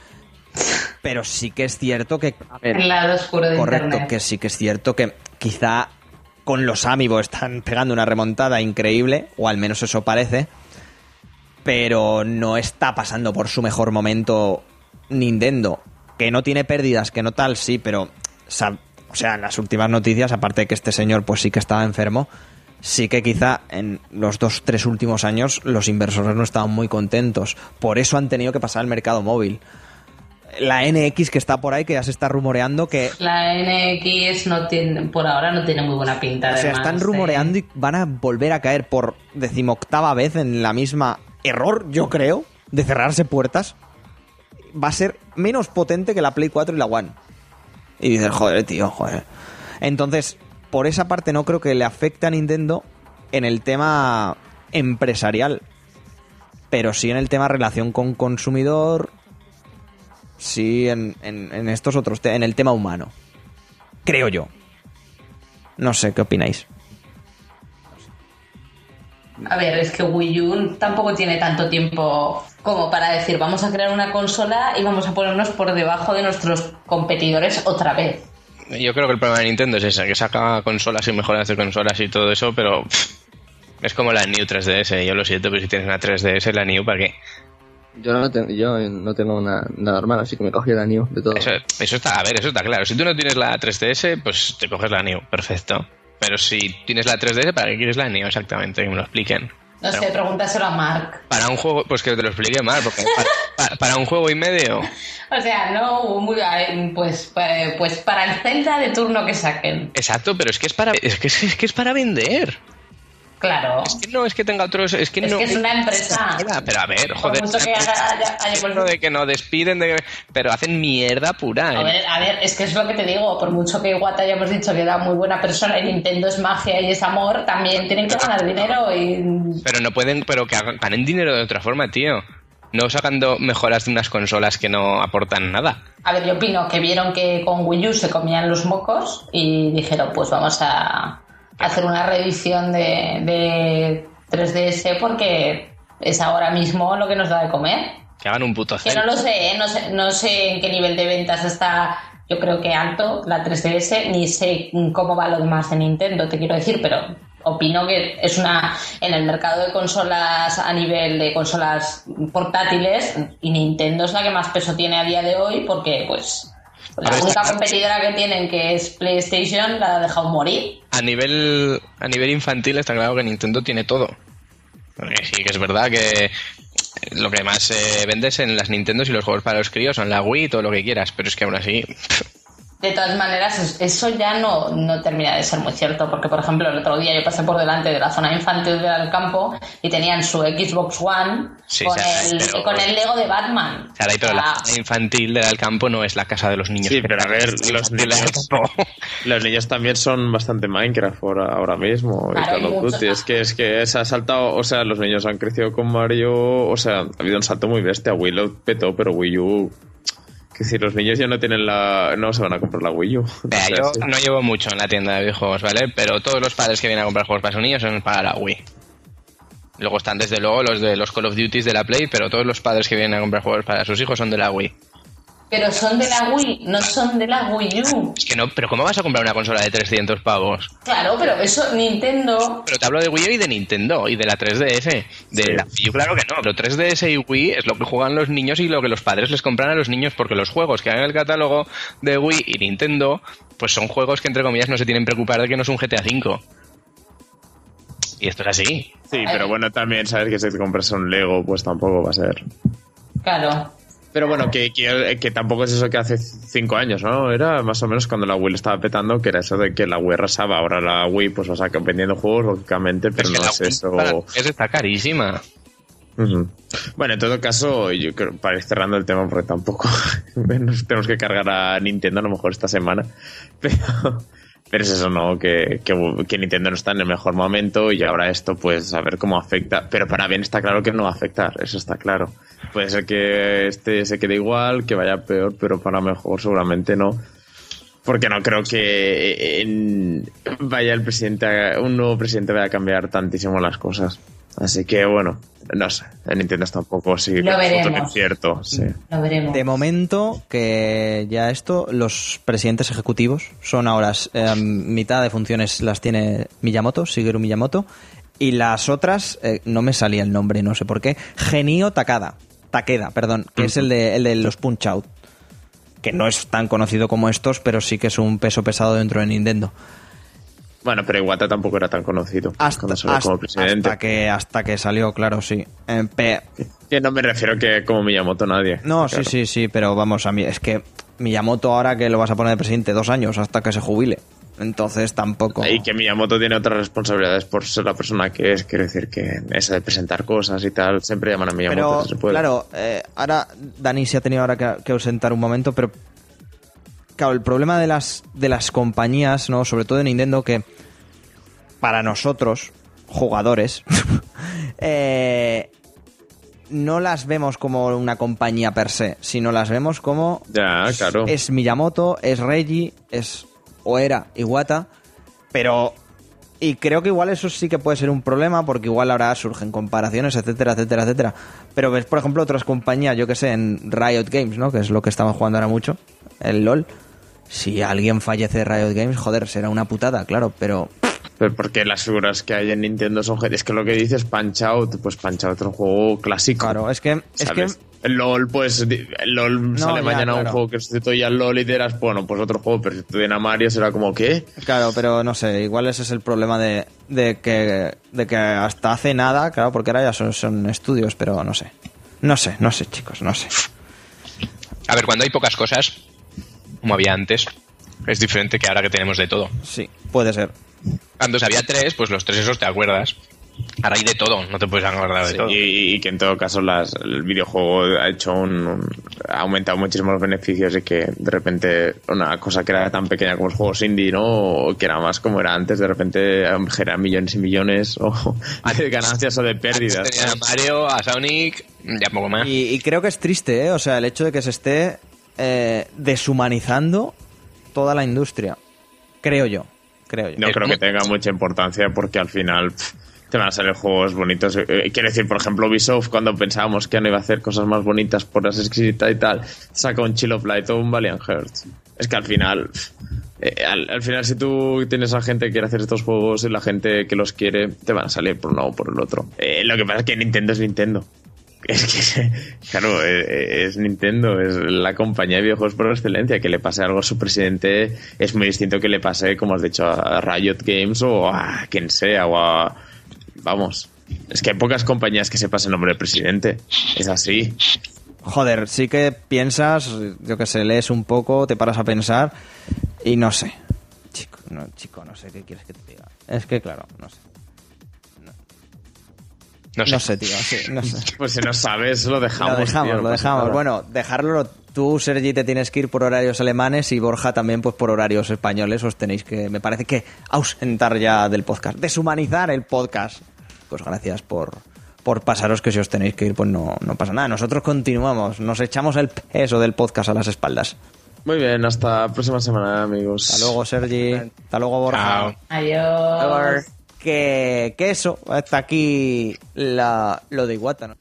Pero sí que es cierto que A ver, El lado oscuro de Correcto, Internet. que sí que es cierto que quizá con los Amiibo están pegando una remontada increíble, o al menos eso parece, pero no está pasando por su mejor momento Nintendo. Que no tiene pérdidas, que no tal, sí, pero, o sea, en las últimas noticias, aparte de que este señor pues sí que estaba enfermo, sí que quizá en los dos, tres últimos años los inversores no estaban muy contentos. Por eso han tenido que pasar al mercado móvil. La NX que está por ahí, que ya se está rumoreando que La NX no tiene, por ahora no tiene muy buena pinta. O sea, además, están ¿eh? rumoreando y van a volver a caer por decimoctava vez en la misma error, yo creo, de cerrarse puertas. Va a ser menos potente que la Play 4 y la One. Y dices, joder, tío, joder. Entonces, por esa parte no creo que le afecte a Nintendo en el tema empresarial. Pero sí en el tema relación con consumidor. Sí en, en- estos otros, en el tema humano. Creo yo. No sé, ¿qué opináis? A ver, es que Wii U tampoco tiene tanto tiempo como para decir vamos a crear una consola y vamos a ponernos por debajo de nuestros competidores otra vez. Yo creo que el problema de Nintendo es ese, que saca consolas y mejoras de consolas y todo eso, pero pff, es como la New 3DS. Yo lo siento, pero si tienes una 3DS, la New, ¿para qué? yo, no ten- yo no tengo una, una normal, así que me cogí el anillo de todo. Eso, eso está, a ver, eso está claro. Si tú no tienes la 3DS, pues te coges la New, perfecto. Pero si tienes la 3DS, ¿para qué quieres la New exactamente? Que me lo expliquen. No sé, pregúntaselo a Mark. Para un juego, pues que te lo explique mal, porque para, un juego y medio, O sea, no, muy, pues, eh, pues para el Zelda de turno que saquen. exacto, pero es que es para, es que es, es que es para vender. Claro. Es que no es que tenga otros, es que Es no. que es una empresa. Pero a ver, Por joder. mucho que haga- haya- haya- de que no despiden, de que- pero hacen mierda pura. A ¿eh? ver, a ver, es que es lo que te digo, por mucho que Iwata hayamos dicho que era muy buena persona y Nintendo es magia y es amor, también tienen que ganar dinero y... Pero no pueden, pero que hagan- ganen dinero de otra forma, tío. No sacando mejoras de unas consolas que no aportan nada. A ver, yo opino que vieron que con Wii U se comían los mocos y dijeron, pues vamos a hacer una reedición de, de 3DS porque es ahora mismo lo que nos da de comer. Que hagan un puto Que no lo sé, ¿eh? no sé, no sé en qué nivel de ventas está, yo creo que alto la 3DS, ni sé cómo va lo demás de Nintendo, te quiero decir, pero opino que es una, en el mercado de consolas a nivel de consolas portátiles, y Nintendo es la que más peso tiene a día de hoy porque, pues, la ver, única está- competidora que tienen, que es PlayStation, la ha dejado morir. A nivel, a nivel infantil está claro que Nintendo tiene todo. Porque sí que es verdad que lo que más eh, vendes en las Nintendos y los juegos para los críos son la Wii, todo lo que quieras, pero es que aún así De todas maneras, es- eso ya no, no termina de ser muy cierto, porque por ejemplo el otro día yo pasé por delante de la zona infantil del campo y tenían su Xbox One Sí, con, o sea, el, pero- con el Lego de Batman. O sea, pero O la zona infantil del campo no es la casa de los niños. Sí, pero a ver, los niños-. Los niños también son bastante Minecraft ahora, ahora mismo. Claro, y Call y of mucho- Duty. Es que, es que se ha saltado, o sea, los niños han crecido con Mario, o sea, ha habido un salto muy bestia. Wii lo petó, pero Wii U. Que si los niños ya no tienen la. No se van a comprar la Wii U. Vea, O sea, yo sí. no llevo mucho en la tienda de videojuegos, ¿vale? Pero todos los padres que vienen a comprar juegos para sus niños son para la Wii. Luego están desde luego los de los Call of Duty de la Play, pero todos los padres que vienen a comprar juegos para sus hijos son de la Wii. Pero son de la Wii, no son de la Wii U. Es que no, pero ¿cómo vas a comprar una consola de 300 pavos? Claro, pero eso Nintendo. Pero te hablo de Wii U y de Nintendo y de la 3DS. De la Wii U, claro que no, pero 3DS y Wii es lo que juegan los niños y lo que los padres les compran a los niños porque los juegos que hay en el catálogo de Wii y Nintendo pues son juegos que entre comillas no se tienen que preocupar de que no es un GTA V. Y esto es así. Sí, pero bueno, también sabes que si te compras un Lego, pues tampoco va a ser. Claro. Pero bueno, que, que, que tampoco es eso que hace cinco años, ¿no? Era más o menos cuando la Wii lo estaba petando, que era eso de que la Wii arrasaba. Ahora la Wii, pues, o sea, vendiendo juegos, lógicamente, pero Es no es Wii eso. para es está carísima. Bueno, en todo caso, yo creo, para ir cerrando el tema, porque tampoco nos tenemos que cargar a Nintendo a lo mejor esta semana, pero, pero es eso, ¿no? Que, que, Nintendo no está en el mejor momento y ahora esto, pues, a ver cómo afecta. Pero para bien está claro que no va a afectar, eso está claro. Puede ser que este se quede igual, que vaya peor, pero para mejor seguramente no. Porque no creo que vaya el presidente, un nuevo presidente vaya a cambiar tantísimo las cosas. Así que bueno, no sé, en Nintendo está un poco sí, Lo veremos. cierto, sí. Lo veremos. De momento, que ya esto, los presidentes ejecutivos son ahora eh, mitad de funciones las tiene Miyamoto, Shigeru Miyamoto, y las otras, eh, no me salía el nombre, no sé por qué, Genio Takada, Takeda, perdón, que es el de, el de los Punch Out, que no es tan conocido como estos, pero sí que es un peso pesado dentro de Nintendo. Bueno, pero Iwata tampoco era tan conocido Hasta, como presidente. que, hasta que salió, claro, sí. Eh, pe- Que no me refiero que como Miyamoto nadie. No, Claro. sí, sí, sí, pero vamos, a mí es que Miyamoto ahora que lo vas a poner de presidente dos años hasta que se jubile. Entonces tampoco. Y que Miyamoto tiene otras responsabilidades por ser la persona que es, quiero decir que esa de presentar cosas y tal, siempre llaman a Miyamoto. Pero, si se puede. claro, eh, ahora Dani se ha tenido ahora que, que ausentar un momento, pero claro, el problema de las, de las compañías, ¿no? Sobre todo de Nintendo, que para nosotros, jugadores, eh, no las vemos como una compañía per se, sino las vemos como Ya, claro. es Miyamoto, es Reggie, es o era Iwata, pero y creo que igual eso sí que puede ser un problema porque igual ahora surgen comparaciones, etcétera, etcétera, etcétera. Pero ves, por ejemplo, otras compañías, yo que sé, en Riot Games, ¿no? Que es lo que estamos jugando ahora mucho, el LOL. Si alguien fallece de Riot Games, joder, será una putada, claro, pero Pero porque las figuras que hay en Nintendo son... Es que lo que dices Punch Out, pues Punch Out es un juego clásico. claro, es que es que LOL, pues, el LOL sale ya, mañana un claro. juego que sustituye al LOL y dirás, bueno, pues otro juego, pero si viene a Mario será como, ¿qué? Claro, pero no sé, igual ese es el problema de, de que, de que hasta hace nada, claro, porque ahora ya son, son estudios, pero no sé. No sé, no sé, chicos, no sé. A ver, cuando hay pocas cosas, como había antes, es diferente que ahora que tenemos de todo. Sí, puede ser. Antes había tres, pues los tres esos te acuerdas. Ahora hay de todo, no te puedes acordar de Sí, todo. y, y que en todo caso las, el videojuego ha hecho un, un- ha aumentado muchísimo los beneficios y que de repente una cosa que era tan pequeña como los juegos indie, ¿no? O que era más como era antes, de repente genera millones y millones o de ganancias o de pérdidas. Tenía a Mario, a Sonic, ya poco más. Y, y creo que es triste, ¿eh? O sea, el hecho de que se esté eh, deshumanizando toda la industria. Creo yo, creo yo. No Es creo muy- que tenga mucha importancia porque al final pff, te van a salir juegos bonitos. Eh, Quiero decir, por ejemplo, Ubisoft, cuando pensábamos que no iba a hacer cosas más bonitas por las exquisitas y tal, saca un Chill of Light o un Valiant Hearts. Es que al final, pff, eh, al, al final, si tú tienes a gente que quiere hacer estos juegos y la gente que los quiere, te van a salir por uno o por el otro. Eh, lo que pasa es que Nintendo es Nintendo. Es que, claro, eh, es Nintendo, es la compañía de videojuegos por excelencia. Que le pase algo a su presidente es muy distinto que le pase, como has dicho, a Riot Games o a quien sea, o a. Vamos. Es que hay pocas compañías que se pasen nombre de presidente. Es así. Joder, sí que piensas, yo que sé, lees un poco, te paras a pensar y no sé. Chico, no, chico, no sé qué quieres que te diga. Es que, claro, no sé. No sé. No sé, tío, sí, no sé. Pues si no sabes, lo dejamos. lo dejamos, tío, lo dejamos. nada. Bueno, dejarlo. Tú, Sergi, te tienes que ir por horarios alemanes y Borja también pues por horarios españoles. Os tenéis que, me parece que, ausentar ya del podcast. Deshumanizar el podcast. Pues gracias por, por pasaros que si os tenéis que ir, pues no, no pasa nada. Nosotros continuamos. Nos echamos el peso del podcast a las espaldas. Muy bien, hasta la próxima semana, amigos. Hasta luego, Sergi. Hasta luego, Borja. Chao. Adiós. Que, que eso, hasta aquí la, lo de ¿no?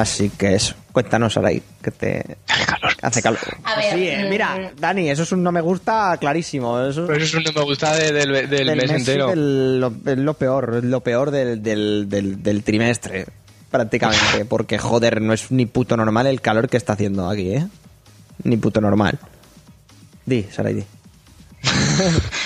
Así que eso, cuéntanos, Aray, que te Hace calor. hace calor. A ver, sí, eh, mm, mira, Dani, eso es un no me gusta clarísimo. Eso Pero eso no me gusta de- del, del del mes mes entero. del- lo, es lo peor, es lo peor del, del, del, del trimestre, prácticamente. Porque, joder, no es ni puto normal el calor que está haciendo aquí, ¿eh? Ni puto normal. Di, Saray, di.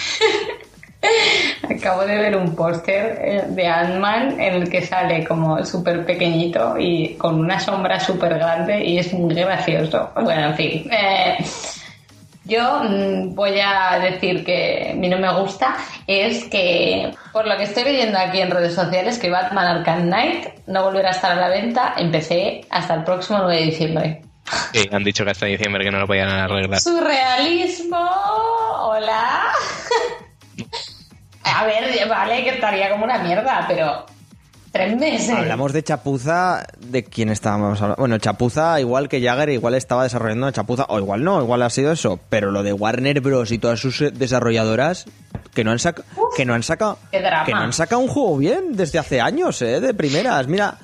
Acabo de ver un póster eh, de Ant-Man en el que sale como súper pequeñito y con una sombra súper grande y es muy gracioso. Bueno, en fin. eh, yo mm, voy a decir que a mí no me gusta es que, por lo que estoy leyendo aquí en redes sociales, que Batman Arkham Knight no volverá a estar a la venta en PC hasta el próximo 9 de diciembre. Sí, han dicho que hasta diciembre que no lo podían arreglar. Surrealismo. Hola. A ver, vale, que estaría como una mierda, pero tres meses. Hablamos de Chapuza, ¿de quién estábamos hablando? Bueno, Chapuza, igual que Jagger, igual estaba desarrollando Chapuza, o igual no, igual ha sido eso, pero lo de Warner Bros. y todas sus eh, desarrolladoras que no han sacado que no han sacado que no han sacado un juego bien desde hace años, eh, de primeras. Mira,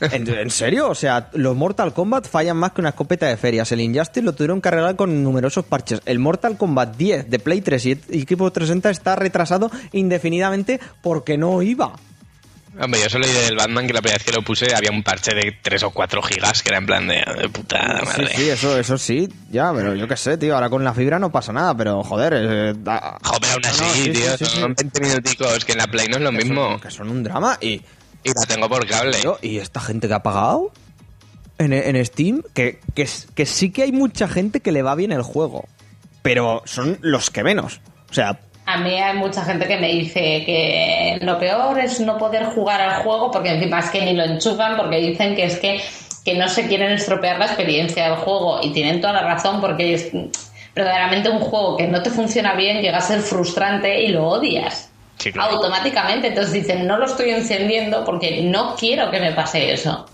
el- en, en serio, o sea, los Mortal Kombat fallan más que una escopeta de ferias. El Injustice lo tuvieron que arreglar con numerosos parches. El Mortal Kombat 10 de Play 3 y y equipo 360 está retrasado indefinidamente porque no iba. Hombre, yo solo leí del Batman que la primera vez que lo puse había un parche de 3 o 4 gigas que era en plan de, de puta Sí, madre. sí, eso, eso sí, ya, pero yo qué sé, tío, ahora con la fibra no pasa nada, pero joder, eh, da- Joder, aún No, así, no, sí, sí, tío, sí, sí. son 20 minuticos, que en la Play no es lo que mismo. son, que son un drama y, Y la tengo por cable. tío, y esta gente que ha pagado en, en Steam, que, que, que sí que hay mucha gente que le va bien el juego, pero son los que menos, o sea, A mí hay mucha gente que me dice que lo peor es no poder jugar al juego porque encima es que ni lo enchufan porque dicen que es que, que no se quieren estropear la experiencia del juego y tienen toda la razón porque es verdaderamente un juego que no te funciona bien llega a ser frustrante y lo odias. Sí, claro. Automáticamente, entonces dicen, no lo estoy encendiendo porque no quiero que me pase eso.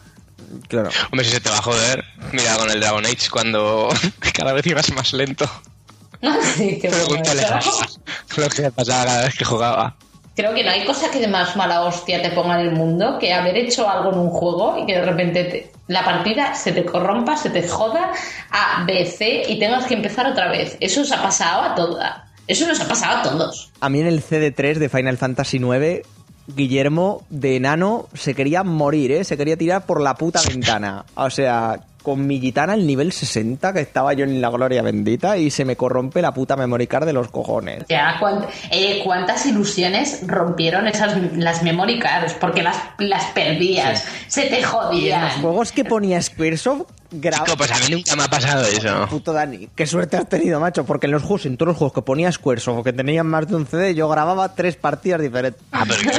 claro. Hombre, si se te va a joder, mira con el Dragon Age cuando cada vez ibas más lento. Bueno, a eso. lo que me pasaba cada vez que jugaba. Creo que no hay cosa que de más mala hostia te ponga en el mundo que haber hecho algo en un juego y que de repente te- la partida se te corrompa, se te joda a B, C y tengas que empezar otra vez. Eso os ha pasado a toda. Eso nos ha pasado a todos. A mí en el CD3 de Final Fantasy IX, Guillermo de enano se quería morir, ¿eh? Se quería tirar por la puta ventana. O sea, con mi gitana al nivel 60, que estaba yo en la gloria bendita, y se me corrompe la puta memory card de los cojones. Ya, cuánt- eh, cuántas ilusiones rompieron esas las memory cards porque las, las perdías, se te Y en los jodían. juegos que ponía Squaresoft, Chico, pues a mí nunca me ha pasado eso. Puto Dani, qué suerte has tenido, macho, porque en los juegos, en todos los juegos que ponía Squaresoft o que tenían más de un CD, yo grababa tres partidas diferentes. Ah, pero yo,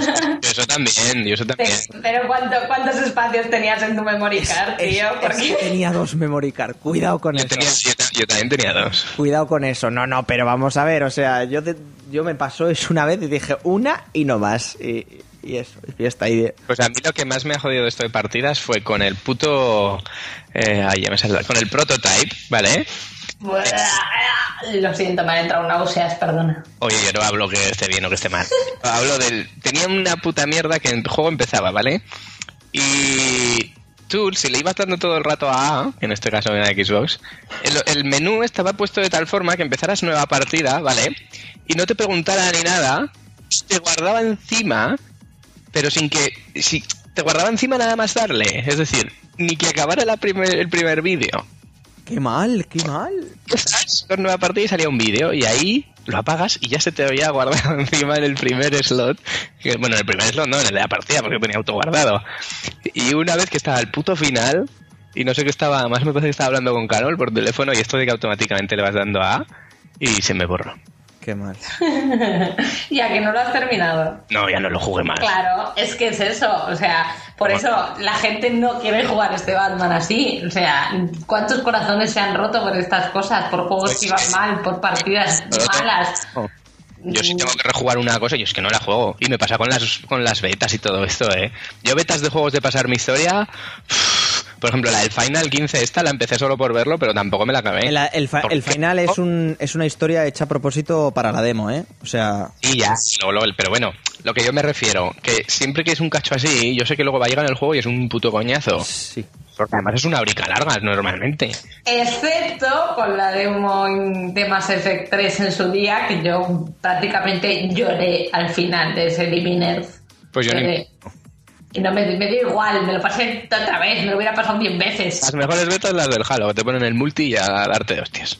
yo eso también, yo eso también. Pero ¿cuánto- ¿cuántos espacios tenías en tu memory card, tío? Porque... tenía dos memory card, cuidado con Yo, eso. tenía, yo, ta- yo también tenía dos. Cuidado con eso. No, no, pero vamos a ver. O sea, yo, te- yo me pasó eso una vez y dije una y no más. Y, y eso, y fiesta. Y Pues a mí lo que más me ha jodido de esto de partidas fue con el puto... Eh, ay, ya me sale, Con el prototype, ¿vale? Lo siento, me ha entrado náuseas, perdona. Oye, yo no hablo que esté bien o que esté mal. Hablo del... Tenía una puta mierda que el juego empezaba, ¿vale? Y tú, si le ibas dando todo el rato a A, en este caso en la Xbox, el, el menú estaba puesto de tal forma que empezaras nueva partida, ¿vale? Y no te preguntara ni nada, te guardaba encima, pero sin que... Si, te guardaba encima nada más darle. Es decir, ni que acabara la primer- el primer vídeo. qué mal, qué mal. Con nueva partida y salía un vídeo y ahí lo apagas y ya se te había guardado encima en el primer slot. Que, bueno, en el primer slot no, en el de la partida porque tenía autoguardado. Y una vez que estaba el puto final y no sé qué estaba, más me parece que estaba hablando con Carol por teléfono y esto de que automáticamente le vas dando a y se me borró. Qué mal. Ya que no lo has terminado. No, ya no lo jugué más. Claro, es que es eso. O sea, por eso la gente no quiere jugar este Batman así. O sea, ¿cuántos corazones se han roto por estas cosas? Por juegos Pues que iban mal, por partidas malas. Yo sí tengo que rejugar una cosa, yo es que no la juego. Y me pasa con las, con las betas y todo esto, ¿eh? Yo betas de juegos de pasar mi historia... Por ejemplo, la del Final 15 esta la empecé solo por verlo, pero tampoco me la acabé. El, el fa- ¿Por el qué? final es, un, es una historia hecha a propósito para la demo, ¿eh? O sea, Y ya, luego, luego, pero bueno, lo que yo me refiero, que siempre que es un cacho así, yo sé que luego va a llegar en el juego y es un puto coñazo. sí. Porque además es una brica larga normalmente. Excepto con la demo de Mass Effect 3 en su día, que yo prácticamente lloré al final de ese Living Pues yo ni- Y no me, me dio igual, me lo pasé otra vez, me lo hubiera pasado 10 veces. Las mejores betas las del Halo, te ponen el multi y a darte de hostias.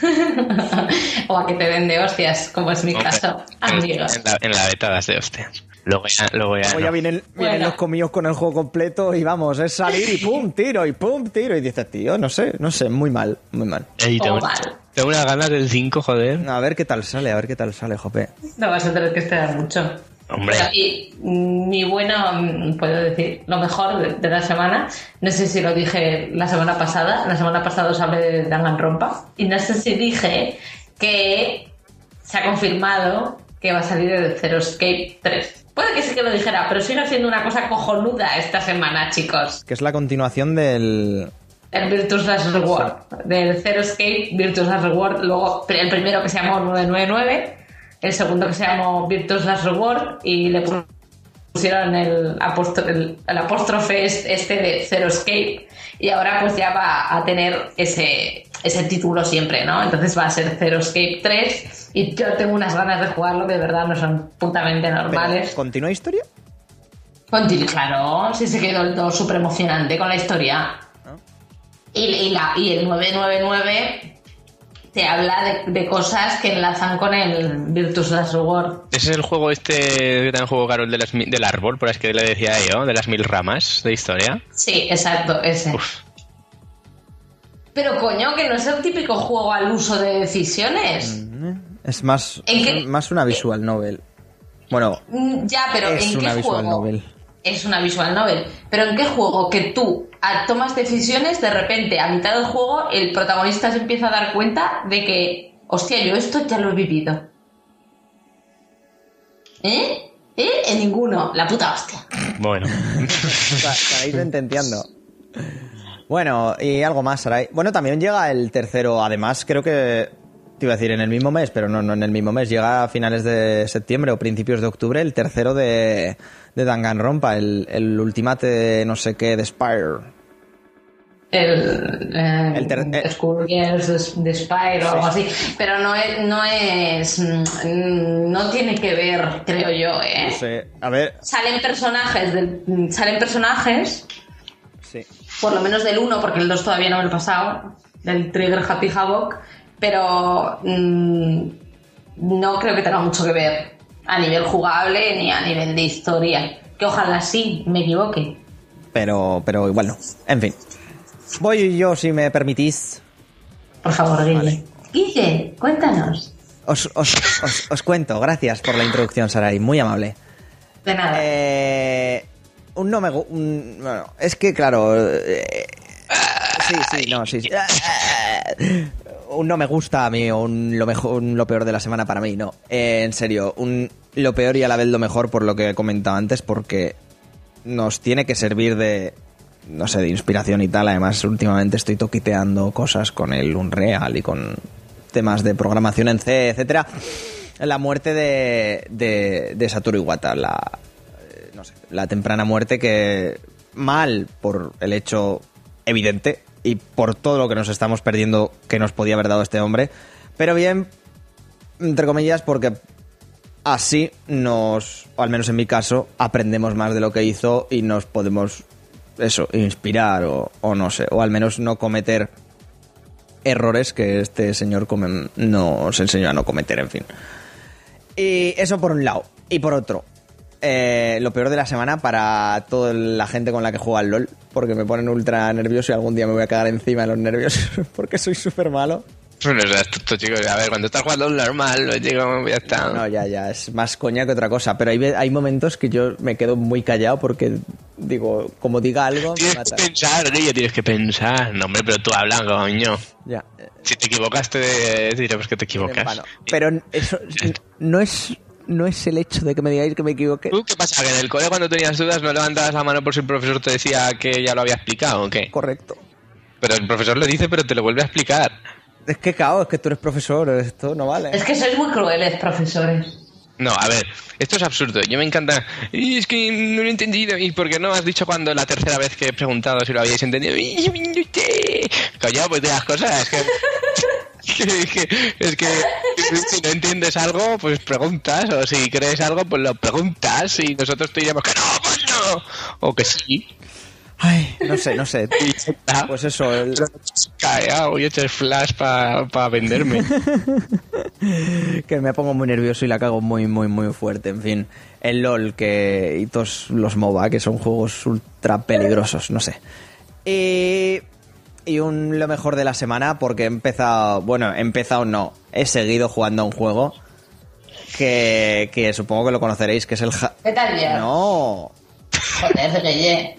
o a que te den de hostias, como es mi caso, amigos. en la, en la beta das de hostias. Luego ya, luego ya, Luego ya no. vienen, vienen Bueno. los comillos con el juego completo y vamos, es salir y pum, tiro y pum, tiro. Y dices, tío, no sé, no sé, muy mal, muy mal. Ey, tengo, mal. tengo unas ganas del 5, joder. A ver qué tal sale, a ver qué tal sale, jope. No vas a tener que esperar mucho. Hombre. Y mi bueno, mm, puedo decir, lo mejor de, de la semana, no sé si lo dije la semana pasada, la semana pasada os hablé de Danganronpa, y no sé si dije que se ha confirmado que va a salir el Zero Escape 3. Puede que sí que lo dijera, pero sigo haciendo una cosa cojonuda esta semana, chicos. Que es la continuación del... El Virtus Last Reward. Del Zero Escape, Virtus Last Reward. Luego el primero que se llamó 999. El segundo que se llamó Virtus Last Reward. Y le pusieron el, el, el apóstrofe es- este de Zero Escape. Y ahora pues ya va a tener ese, ese título siempre, ¿no? Entonces va a ser Zero Escape 3. Y yo tengo unas ganas de jugarlo que de verdad no son putamente normales. ¿Continúa historia? Conti- Claro, sí se quedó el todo súper emocionante con la historia. Y, y la, y el 999 te habla de, de cosas que enlazan con el Virtus Last Reward. Ese es el juego este que también juego Carol de las, del árbol, por es que le decía yo, de las mil ramas de historia. Sí, exacto, ese. Uf. Pero coño, que no es el típico juego al uso de decisiones. Es más, ¿En qué- más una visual novel. Bueno, Mm, Ya, pero Es ¿en una qué visual juego? novel. Es una visual novel. Pero ¿en qué juego que tú ah, tomas decisiones, de repente, a mitad del juego, el protagonista se empieza a dar cuenta de que, hostia, yo esto ya lo he vivido? ¿Eh? ¿Eh? En ninguno. La puta hostia. Bueno. Estaréis entendiendo. Bueno, y algo más, Sarai. Bueno, también llega el tercero, además, creo que te iba a decir en el mismo mes, pero no, no en el mismo mes. Llega a finales de septiembre o principios de octubre el tercero de, de Danganronpa, el, el Ultimate no sé qué de Spire. El, eh, El ter- eh. De Spire o algo así. Pero no es, no es. mm, No tiene que ver, creo yo, ¿eh? No sé, a ver, Salen personajes del, salen personajes sí. por lo menos del 1, porque el 2 todavía no me lo he pasado, del Trigger Happy Havoc, pero mm, no creo que tenga mucho que ver a nivel jugable ni a nivel de historia. Que ojalá sí, me equivoque. Pero, pero igual no. En fin. Voy yo, si me permitís. Por favor, Guille. Vale. Guille, cuéntanos. Os, os, os, os cuento, gracias por la introducción, Sarai, muy amable. De nada. Eh, un no me un- bueno, es que claro. eh, sí, sí, no, sí, sí. Un no me gusta a mí, o un lo mejor, un lo peor de la semana para mí, no. Eh, en serio, un lo peor y a la vez lo mejor por lo que he comentado antes, porque nos tiene que servir de no sé, de inspiración y tal. Además, últimamente estoy toquiteando cosas con el Unreal y con temas de programación en C, etcétera. La muerte de, de, de Satoru Iwata, la, eh, no sé, la temprana muerte que mal por el hecho evidente y por todo lo que nos estamos perdiendo que nos podía haber dado este hombre, pero bien, entre comillas, porque así nos, o al menos en mi caso, aprendemos más de lo que hizo y nos podemos, eso, inspirar o, o no sé, o al menos no cometer errores que este señor nos enseñó a no cometer, en fin. Y eso por un lado. Y por otro, eh, lo peor de la semana para toda la gente con la que juega al LOL, porque me ponen ultra nervioso y algún día me voy a cagar encima de los nervios, porque soy súper malo. No seas tonto, chicos. A ver, cuando estás jugando normal, lo digo, ya está. No, ya, ya, es más coña que otra cosa, pero hay, hay momentos que yo me quedo muy callado porque digo, como diga algo, me Tienes mata. que pensar, Guille, tienes que pensar. No, hombre, pero tú hablas, coño. Ya, Si te equivocas, te diremos que te equivocas. Pero eso no es, no es el hecho de que me digáis que me equivoqué. ¿Tú qué pasa? ¿Que en el cole cuando tenías dudas no levantabas la mano por si el profesor te decía que ya lo había explicado o qué? Correcto. Pero el profesor lo dice, pero te lo vuelve a explicar. Es que, cao, es que tú eres profesor, esto no vale. Es que sois muy crueles, profesores. No, a ver, esto es absurdo. Yo me encanta. Y es que no lo he entendido. ¿Y por qué no has dicho cuando la tercera vez que he preguntado si lo habíais entendido? Callado, pues de las cosas. Es que, es que, es que si no entiendes algo, pues preguntas. O si crees algo, pues lo preguntas. Y nosotros te diremos que no, pues no. O que sí. Ay, no sé, no sé. Pues eso, el- Callado, y echas flash para venderme. que me pongo muy nervioso y la cago muy, muy, muy fuerte. En fin, el LOL que, y todos los MOBA, que son juegos ultra peligrosos, no sé. Y, y un, lo mejor de la semana, porque he empezado, bueno, he empezado no, he seguido jugando a un juego que, que supongo que lo conoceréis, que es el... ja- Metal Gear. No, Joder.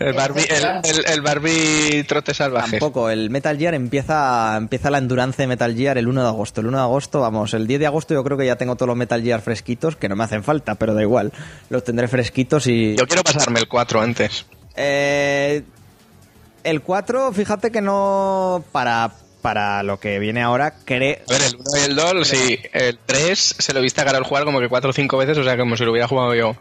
El Barbie, el, el- el Barbie trote salvaje. Tampoco, el Metal Gear empieza, empieza la endurance de Metal Gear el 1 de agosto. El 1 de agosto, vamos, el 10 de agosto yo creo que ya tengo todos los Metal Gear fresquitos, que no me hacen falta, pero da igual. Los tendré fresquitos y... Yo quiero pasarme el 4 antes. Eh, el 4, fíjate que no... Para, para lo que viene ahora, creo... A ver, el 1 y el 2, sí. El 3 se lo viste a Carol jugar como que 4 o 5 veces, o sea, como si lo hubiera jugado yo.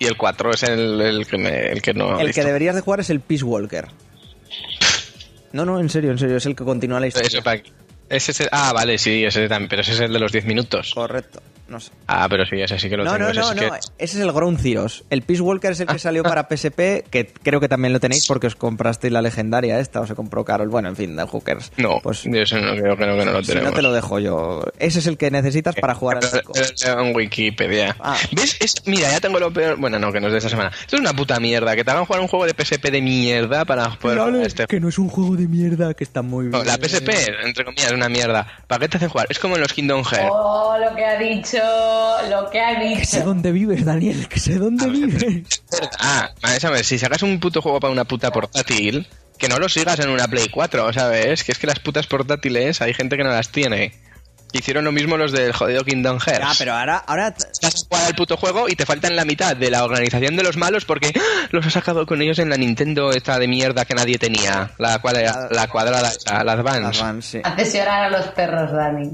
Y el 4 es el, el que, me- el que no. El visto. que deberías de jugar es el Peace Walker. No, no, en serio, en serio, es el que continúa la historia. Eso para aquí. Ese es el- ah, vale, sí, ese también, pero ese es el de los 10 minutos. Correcto, no sé. Ah, pero sí, ese sí que lo No, tengo. no, ese no, sí no. que- Ese es el Ground Zeroes. El Peace Walker es el que salió para PSP, que creo que también lo tenéis porque os comprasteis la legendaria esta, o se compró Carol. Bueno, en fin, de Hookers. No, pues yo ese no creo, que no lo si tenemos. no te lo dejo yo. Ese es el que necesitas para jugar al En Wikipedia. Ah. ¿Ves? Es- mira, ya tengo lo peor. Bueno, no, que no es de esta semana. Esto es una puta mierda. Que te hagan jugar un juego de PSP de mierda para poder este que no es un juego de mierda, que está muy bien. No, la PSP, entre comillas, una mierda. ¿Para qué te hacen jugar? Es como en los Kingdom Hearts. Oh, lo que ha dicho, lo que ha Que sé dicho. dónde vives, Daniel, que sé dónde vives. Ah, vale, sabes, si sacas un puto juego para una puta portátil, que no lo sigas en una Play 4, ¿sabes? Que es que las putas portátiles hay gente que no las tiene. Hicieron lo mismo los del jodido Kingdom Hearts. Ah, pero ahora, ahora Estás a jugar al puto juego y te faltan la mitad de la organización de los malos porque ¡ah! los has sacado con ellos en la Nintendo esta de mierda que nadie tenía. La, cuadra- la cuadrada, esa, la Advance. Las Vans, sí. Haces llorar a los perros, Dani.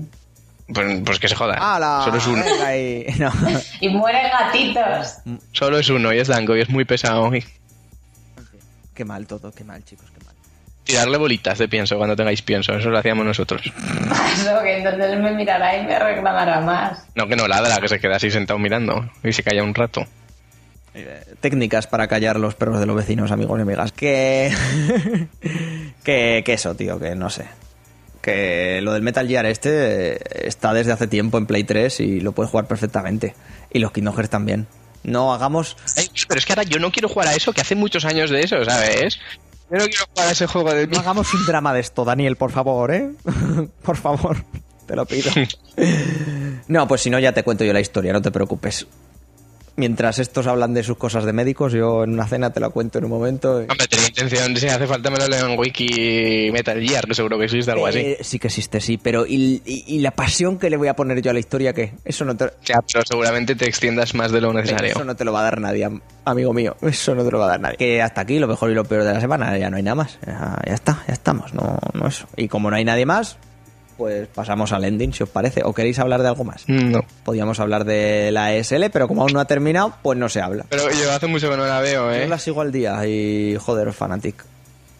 Pues, pues que se joda. Ah, la... Solo es uno. ahí. No. Y mueren gatitos. Solo es uno y es Dango y es muy pesado. Y Qué mal todo, qué mal, chicos, qué mal. Tirarle bolitas de pienso cuando tengáis pienso. Eso lo hacíamos nosotros. Paso que entonces él me mirará y me reclamará más. No que no ladra, que se queda así sentado mirando y se calla un rato. Técnicas para callar los perros de los vecinos, amigos y amigas. Que... que, que eso, tío, que no sé. Que lo del Metal Gear este está desde hace tiempo en Play 3 y lo puedes jugar perfectamente. Y los Kingdom Hearts también. No hagamos... Pero es que ahora yo no quiero jugar a eso, que hace muchos años de eso, ¿sabes? Yo no quiero jugar a ese juego de No hagamos un drama de esto, Daniel, por favor, ¿eh? por favor, te lo pido. no, pues si no, ya te cuento yo la historia, no te preocupes. Mientras estos hablan de sus cosas de médicos, yo en una cena te la cuento en un momento. y- Hombre, tenía intención, si hace falta me lo leo en Wiki Metal Gear, que seguro que existe algo así. Eh, sí que existe, sí, pero ¿y, y- y la pasión que le voy a poner yo a la historia qué? Eso no te, Ya, pero seguramente te extiendas más de lo necesario. eso no te lo va a dar nadie, am- amigo mío. Eso no te lo va a dar nadie. Que hasta aquí lo mejor y lo peor de la semana, ya no hay nada más. Ya, ya está, ya estamos, no, no eso. Y como no hay nadie más, pues pasamos al ending, si os parece. ¿O queréis hablar de algo más? No. Podíamos hablar de la ESL, pero como aún no ha terminado, pues no se habla. Pero yo hace mucho que no la veo, Yo ¿eh? la sigo al día y joder, Fanatic.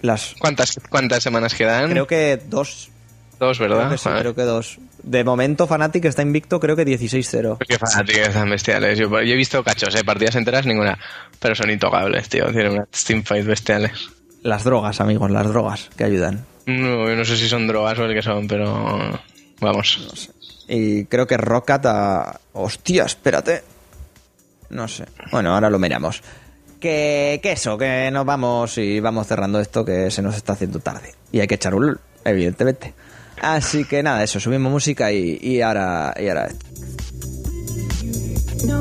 Las ¿Cuántas, ¿Cuántas semanas quedan? creo que dos, Dos, creo ¿verdad? que sí, Joder. creo que dos. De momento Fanatic está invicto, creo que 16-0. Qué fanáticos tan bestiales. Yo, yo he visto cachos, ¿eh? Partidas enteras, ninguna. Pero son intocables, tío. Tienen unas teamfights bestiales. Las drogas, amigos, las drogas que ayudan. No, yo no sé si son drogas o el que son, pero... Vamos. Y creo que Rocket a... Hostia, espérate. No sé. Bueno, ahora lo miramos. Que, que eso, que nos vamos y vamos cerrando esto que se nos está haciendo tarde. Y hay que echar un lul, evidentemente. Así que nada, eso, subimos música y, y ahora... Y ahora esto. Nada,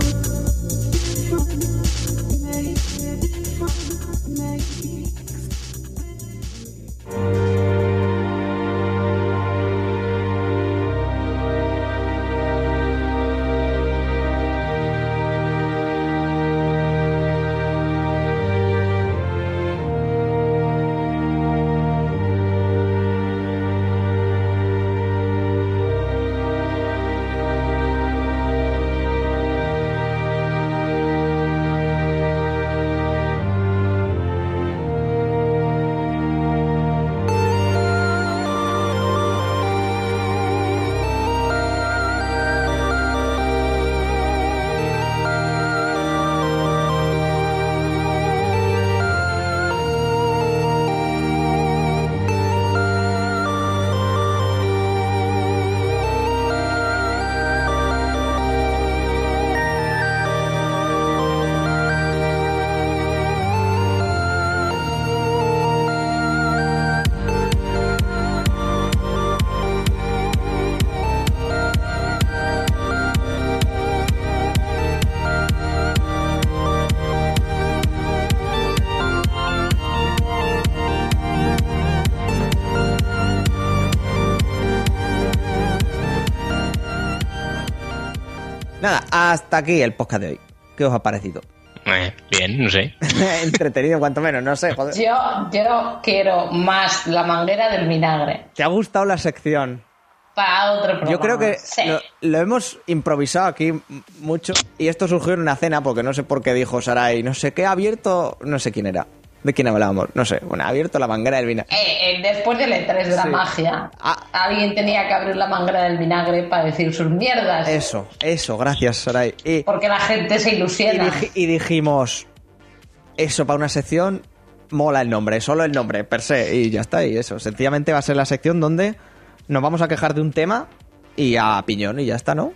hasta aquí el podcast de hoy. ¿Qué os ha parecido? Eh, bien, no sé. Entretenido, cuanto menos, no sé. joder. Yo, yo quiero más la manguera del vinagre ¿Te ha gustado la sección? para otro programa. Yo creo que Sí. lo, lo hemos improvisado aquí mucho y esto surgió en una cena porque no sé por qué dijo Sarai, no sé qué, ha abierto, no sé quién era, de quién hablábamos, no sé, bueno, ha abierto la manguera del vinagre. Eh, eh, después del E3 de la magia, Ah. alguien tenía que abrir la manguera del vinagre para decir sus mierdas. Eso, eso, gracias Sarai. Y, Porque la gente se y ilusiona. dij- y dijimos, eso para una sección mola el nombre, solo el nombre, per se, y ya está, y eso, sencillamente va a ser la sección donde nos vamos a quejar de un tema y a piñón y ya está, ¿no?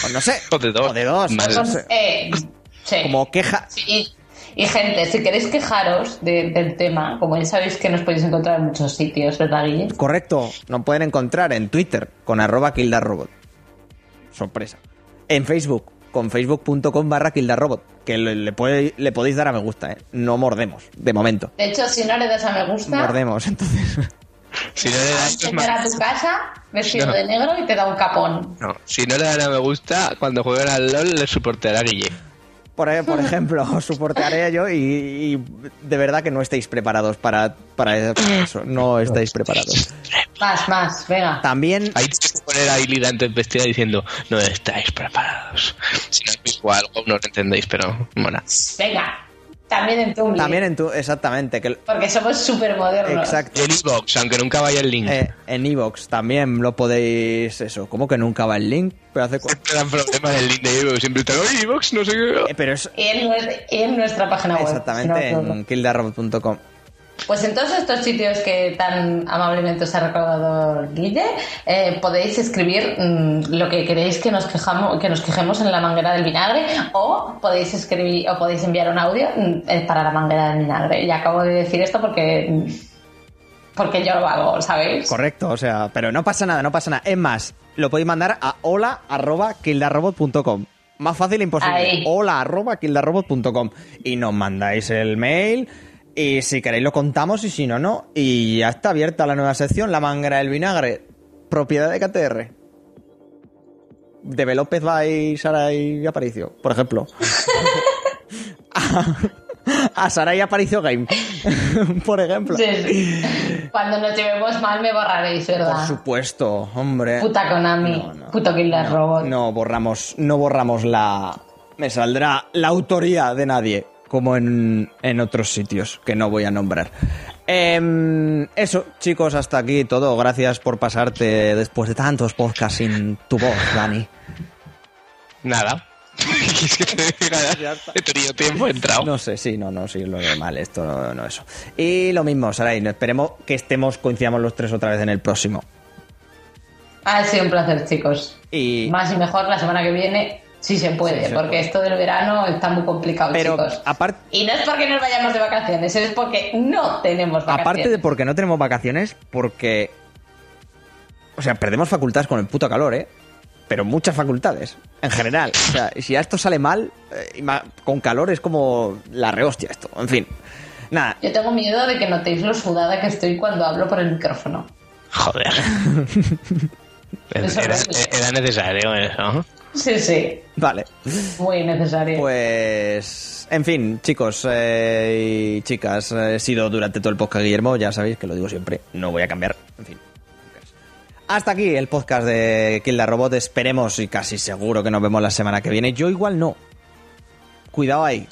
Pues no sé. O de dos. O de dos. Vale. no sé. Eh, sí. Como queja. Sí, Y, gente, si queréis quejaros de- del tema, como ya sabéis que nos podéis encontrar en muchos sitios, ¿verdad, Guille? Correcto, nos pueden encontrar en Twitter con arroba kildarrobot. Sorpresa. En Facebook con facebook.com barra kildarrobot. Que le, le puede- le podéis dar a me gusta, ¿eh? No mordemos, de momento. De hecho, si no le das a me gusta, Mordemos, entonces. Si no le das te a tu casa vestido No. de negro y te da un capón. no, si no le dan a me gusta, cuando jueguen al LOL le soportará Guille. Por, e- por ejemplo, os soportaré yo y, y de verdad que no estéis preparados para, para eso. No estáis preparados. Más, más, venga. También Ahí tienes que poner a antes vestida diciendo no estáis preparados. Si no es visto algo, no lo entendéis, pero mola. Venga. También en Tumblr. También en tu, exactamente, que Porque somos súper modernos. exacto. Y en Xbox, aunque nunca vaya el link. Eh, en Evox también lo podéis, eso, como que nunca va el link, pero hace Siempre dan problemas el link de Xbox. Siempre están, oye, Xbox, no sé qué. eh, pero es en, nuestra, y en nuestra página web. exactamente si no en kildarrobot.com. Pues en todos estos sitios que tan amablemente os ha recordado Guille, eh, podéis escribir mm, lo que queréis que nos quejamos, que nos quejemos en la manguera del vinagre, o podéis escribir, o podéis enviar un audio mm, eh, para la manguera del vinagre. Y acabo de decir esto porque mm, porque yo lo hago, ¿sabéis? Correcto, o sea, pero no pasa nada, no pasa nada. Es más, lo podéis mandar a hola arroba kildarrobot.com. Más fácil imposible. Ahí. Hola arroba kildarrobot.com. Y nos mandáis el mail. Y si queréis lo contamos y si no, no. Y ya está abierta la nueva sección, la manguera del vinagre. Propiedad de KTR. Developed by Sarai Aparicio, por ejemplo. a, a Sarai Aparicio Game, por ejemplo. Sí, sí. Cuando nos llevemos mal me borraréis, Por ¿verdad? supuesto, hombre. Puta Konami, No, no. puto Killer Robot. No borramos, no borramos la. Me saldrá la autoría de nadie, como en, en otros sitios que no voy a nombrar. Em, eso, chicos, hasta aquí todo. Gracias por pasarte después de tantos podcasts sin tu voz, Dani. Nada. He tenido tiempo, he entrado. No sé, sí, no, no, sí, lo normal, esto no, no eso. Y lo mismo, Saray, esperemos que estemos, coincidamos los tres otra vez en el próximo. Ha sido un placer, chicos. Y, Más y mejor la semana que viene, si se puede, Sí, se porque puede. esto del verano está muy complicado, pero chicos. aparte. Y no es porque nos vayamos de vacaciones, es porque no tenemos vacaciones. Aparte de porque no tenemos vacaciones, porque. O sea, perdemos facultades con el puto calor, ¿eh? Pero muchas facultades, en general. O sea, si a esto sale mal, eh, con calor es como la rehostia esto. En fin. Nada, Yo tengo miedo de que notéis lo sudada que estoy cuando hablo por el micrófono. Joder. Era, era necesario eso. Sí, sí, vale. muy necesario. Pues. En fin, chicos eh, y chicas, he sido durante todo el podcast Guillermo, ya sabéis que lo digo siempre, no voy a cambiar. En fin. Hasta aquí el podcast de Kill the Robot. Esperemos y casi seguro que nos vemos la semana que viene. Yo igual no. Cuidado ahí.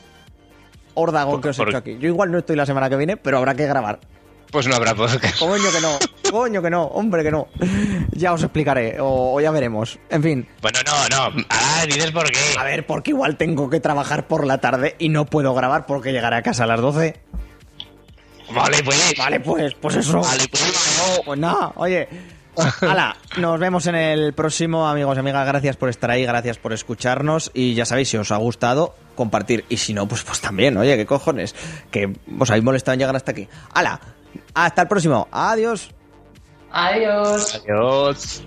Órdago que os he hecho aquí. Yo igual no estoy la semana que viene, pero habrá que grabar. Pues no habrá podcast. Coño que no. Coño que no. Hombre que no. Ya os explicaré. O, o ya veremos. En fin. Bueno, no, no. Ah, dices por qué. A ver, porque igual tengo que trabajar por la tarde y no puedo grabar porque llegaré a casa a las 12. Vale, pues. Vale, pues, pues eso. Vale, pues. Pues nada, oye. Hala, nos vemos en el próximo, amigos y amigas. Gracias por estar ahí, gracias por escucharnos. Y ya sabéis, si os ha gustado, compartir. Y si no, pues, pues también, oye, qué cojones. Que os habéis molestado en llegar hasta aquí. Hala, hasta el próximo. Adiós. Adiós. Adiós.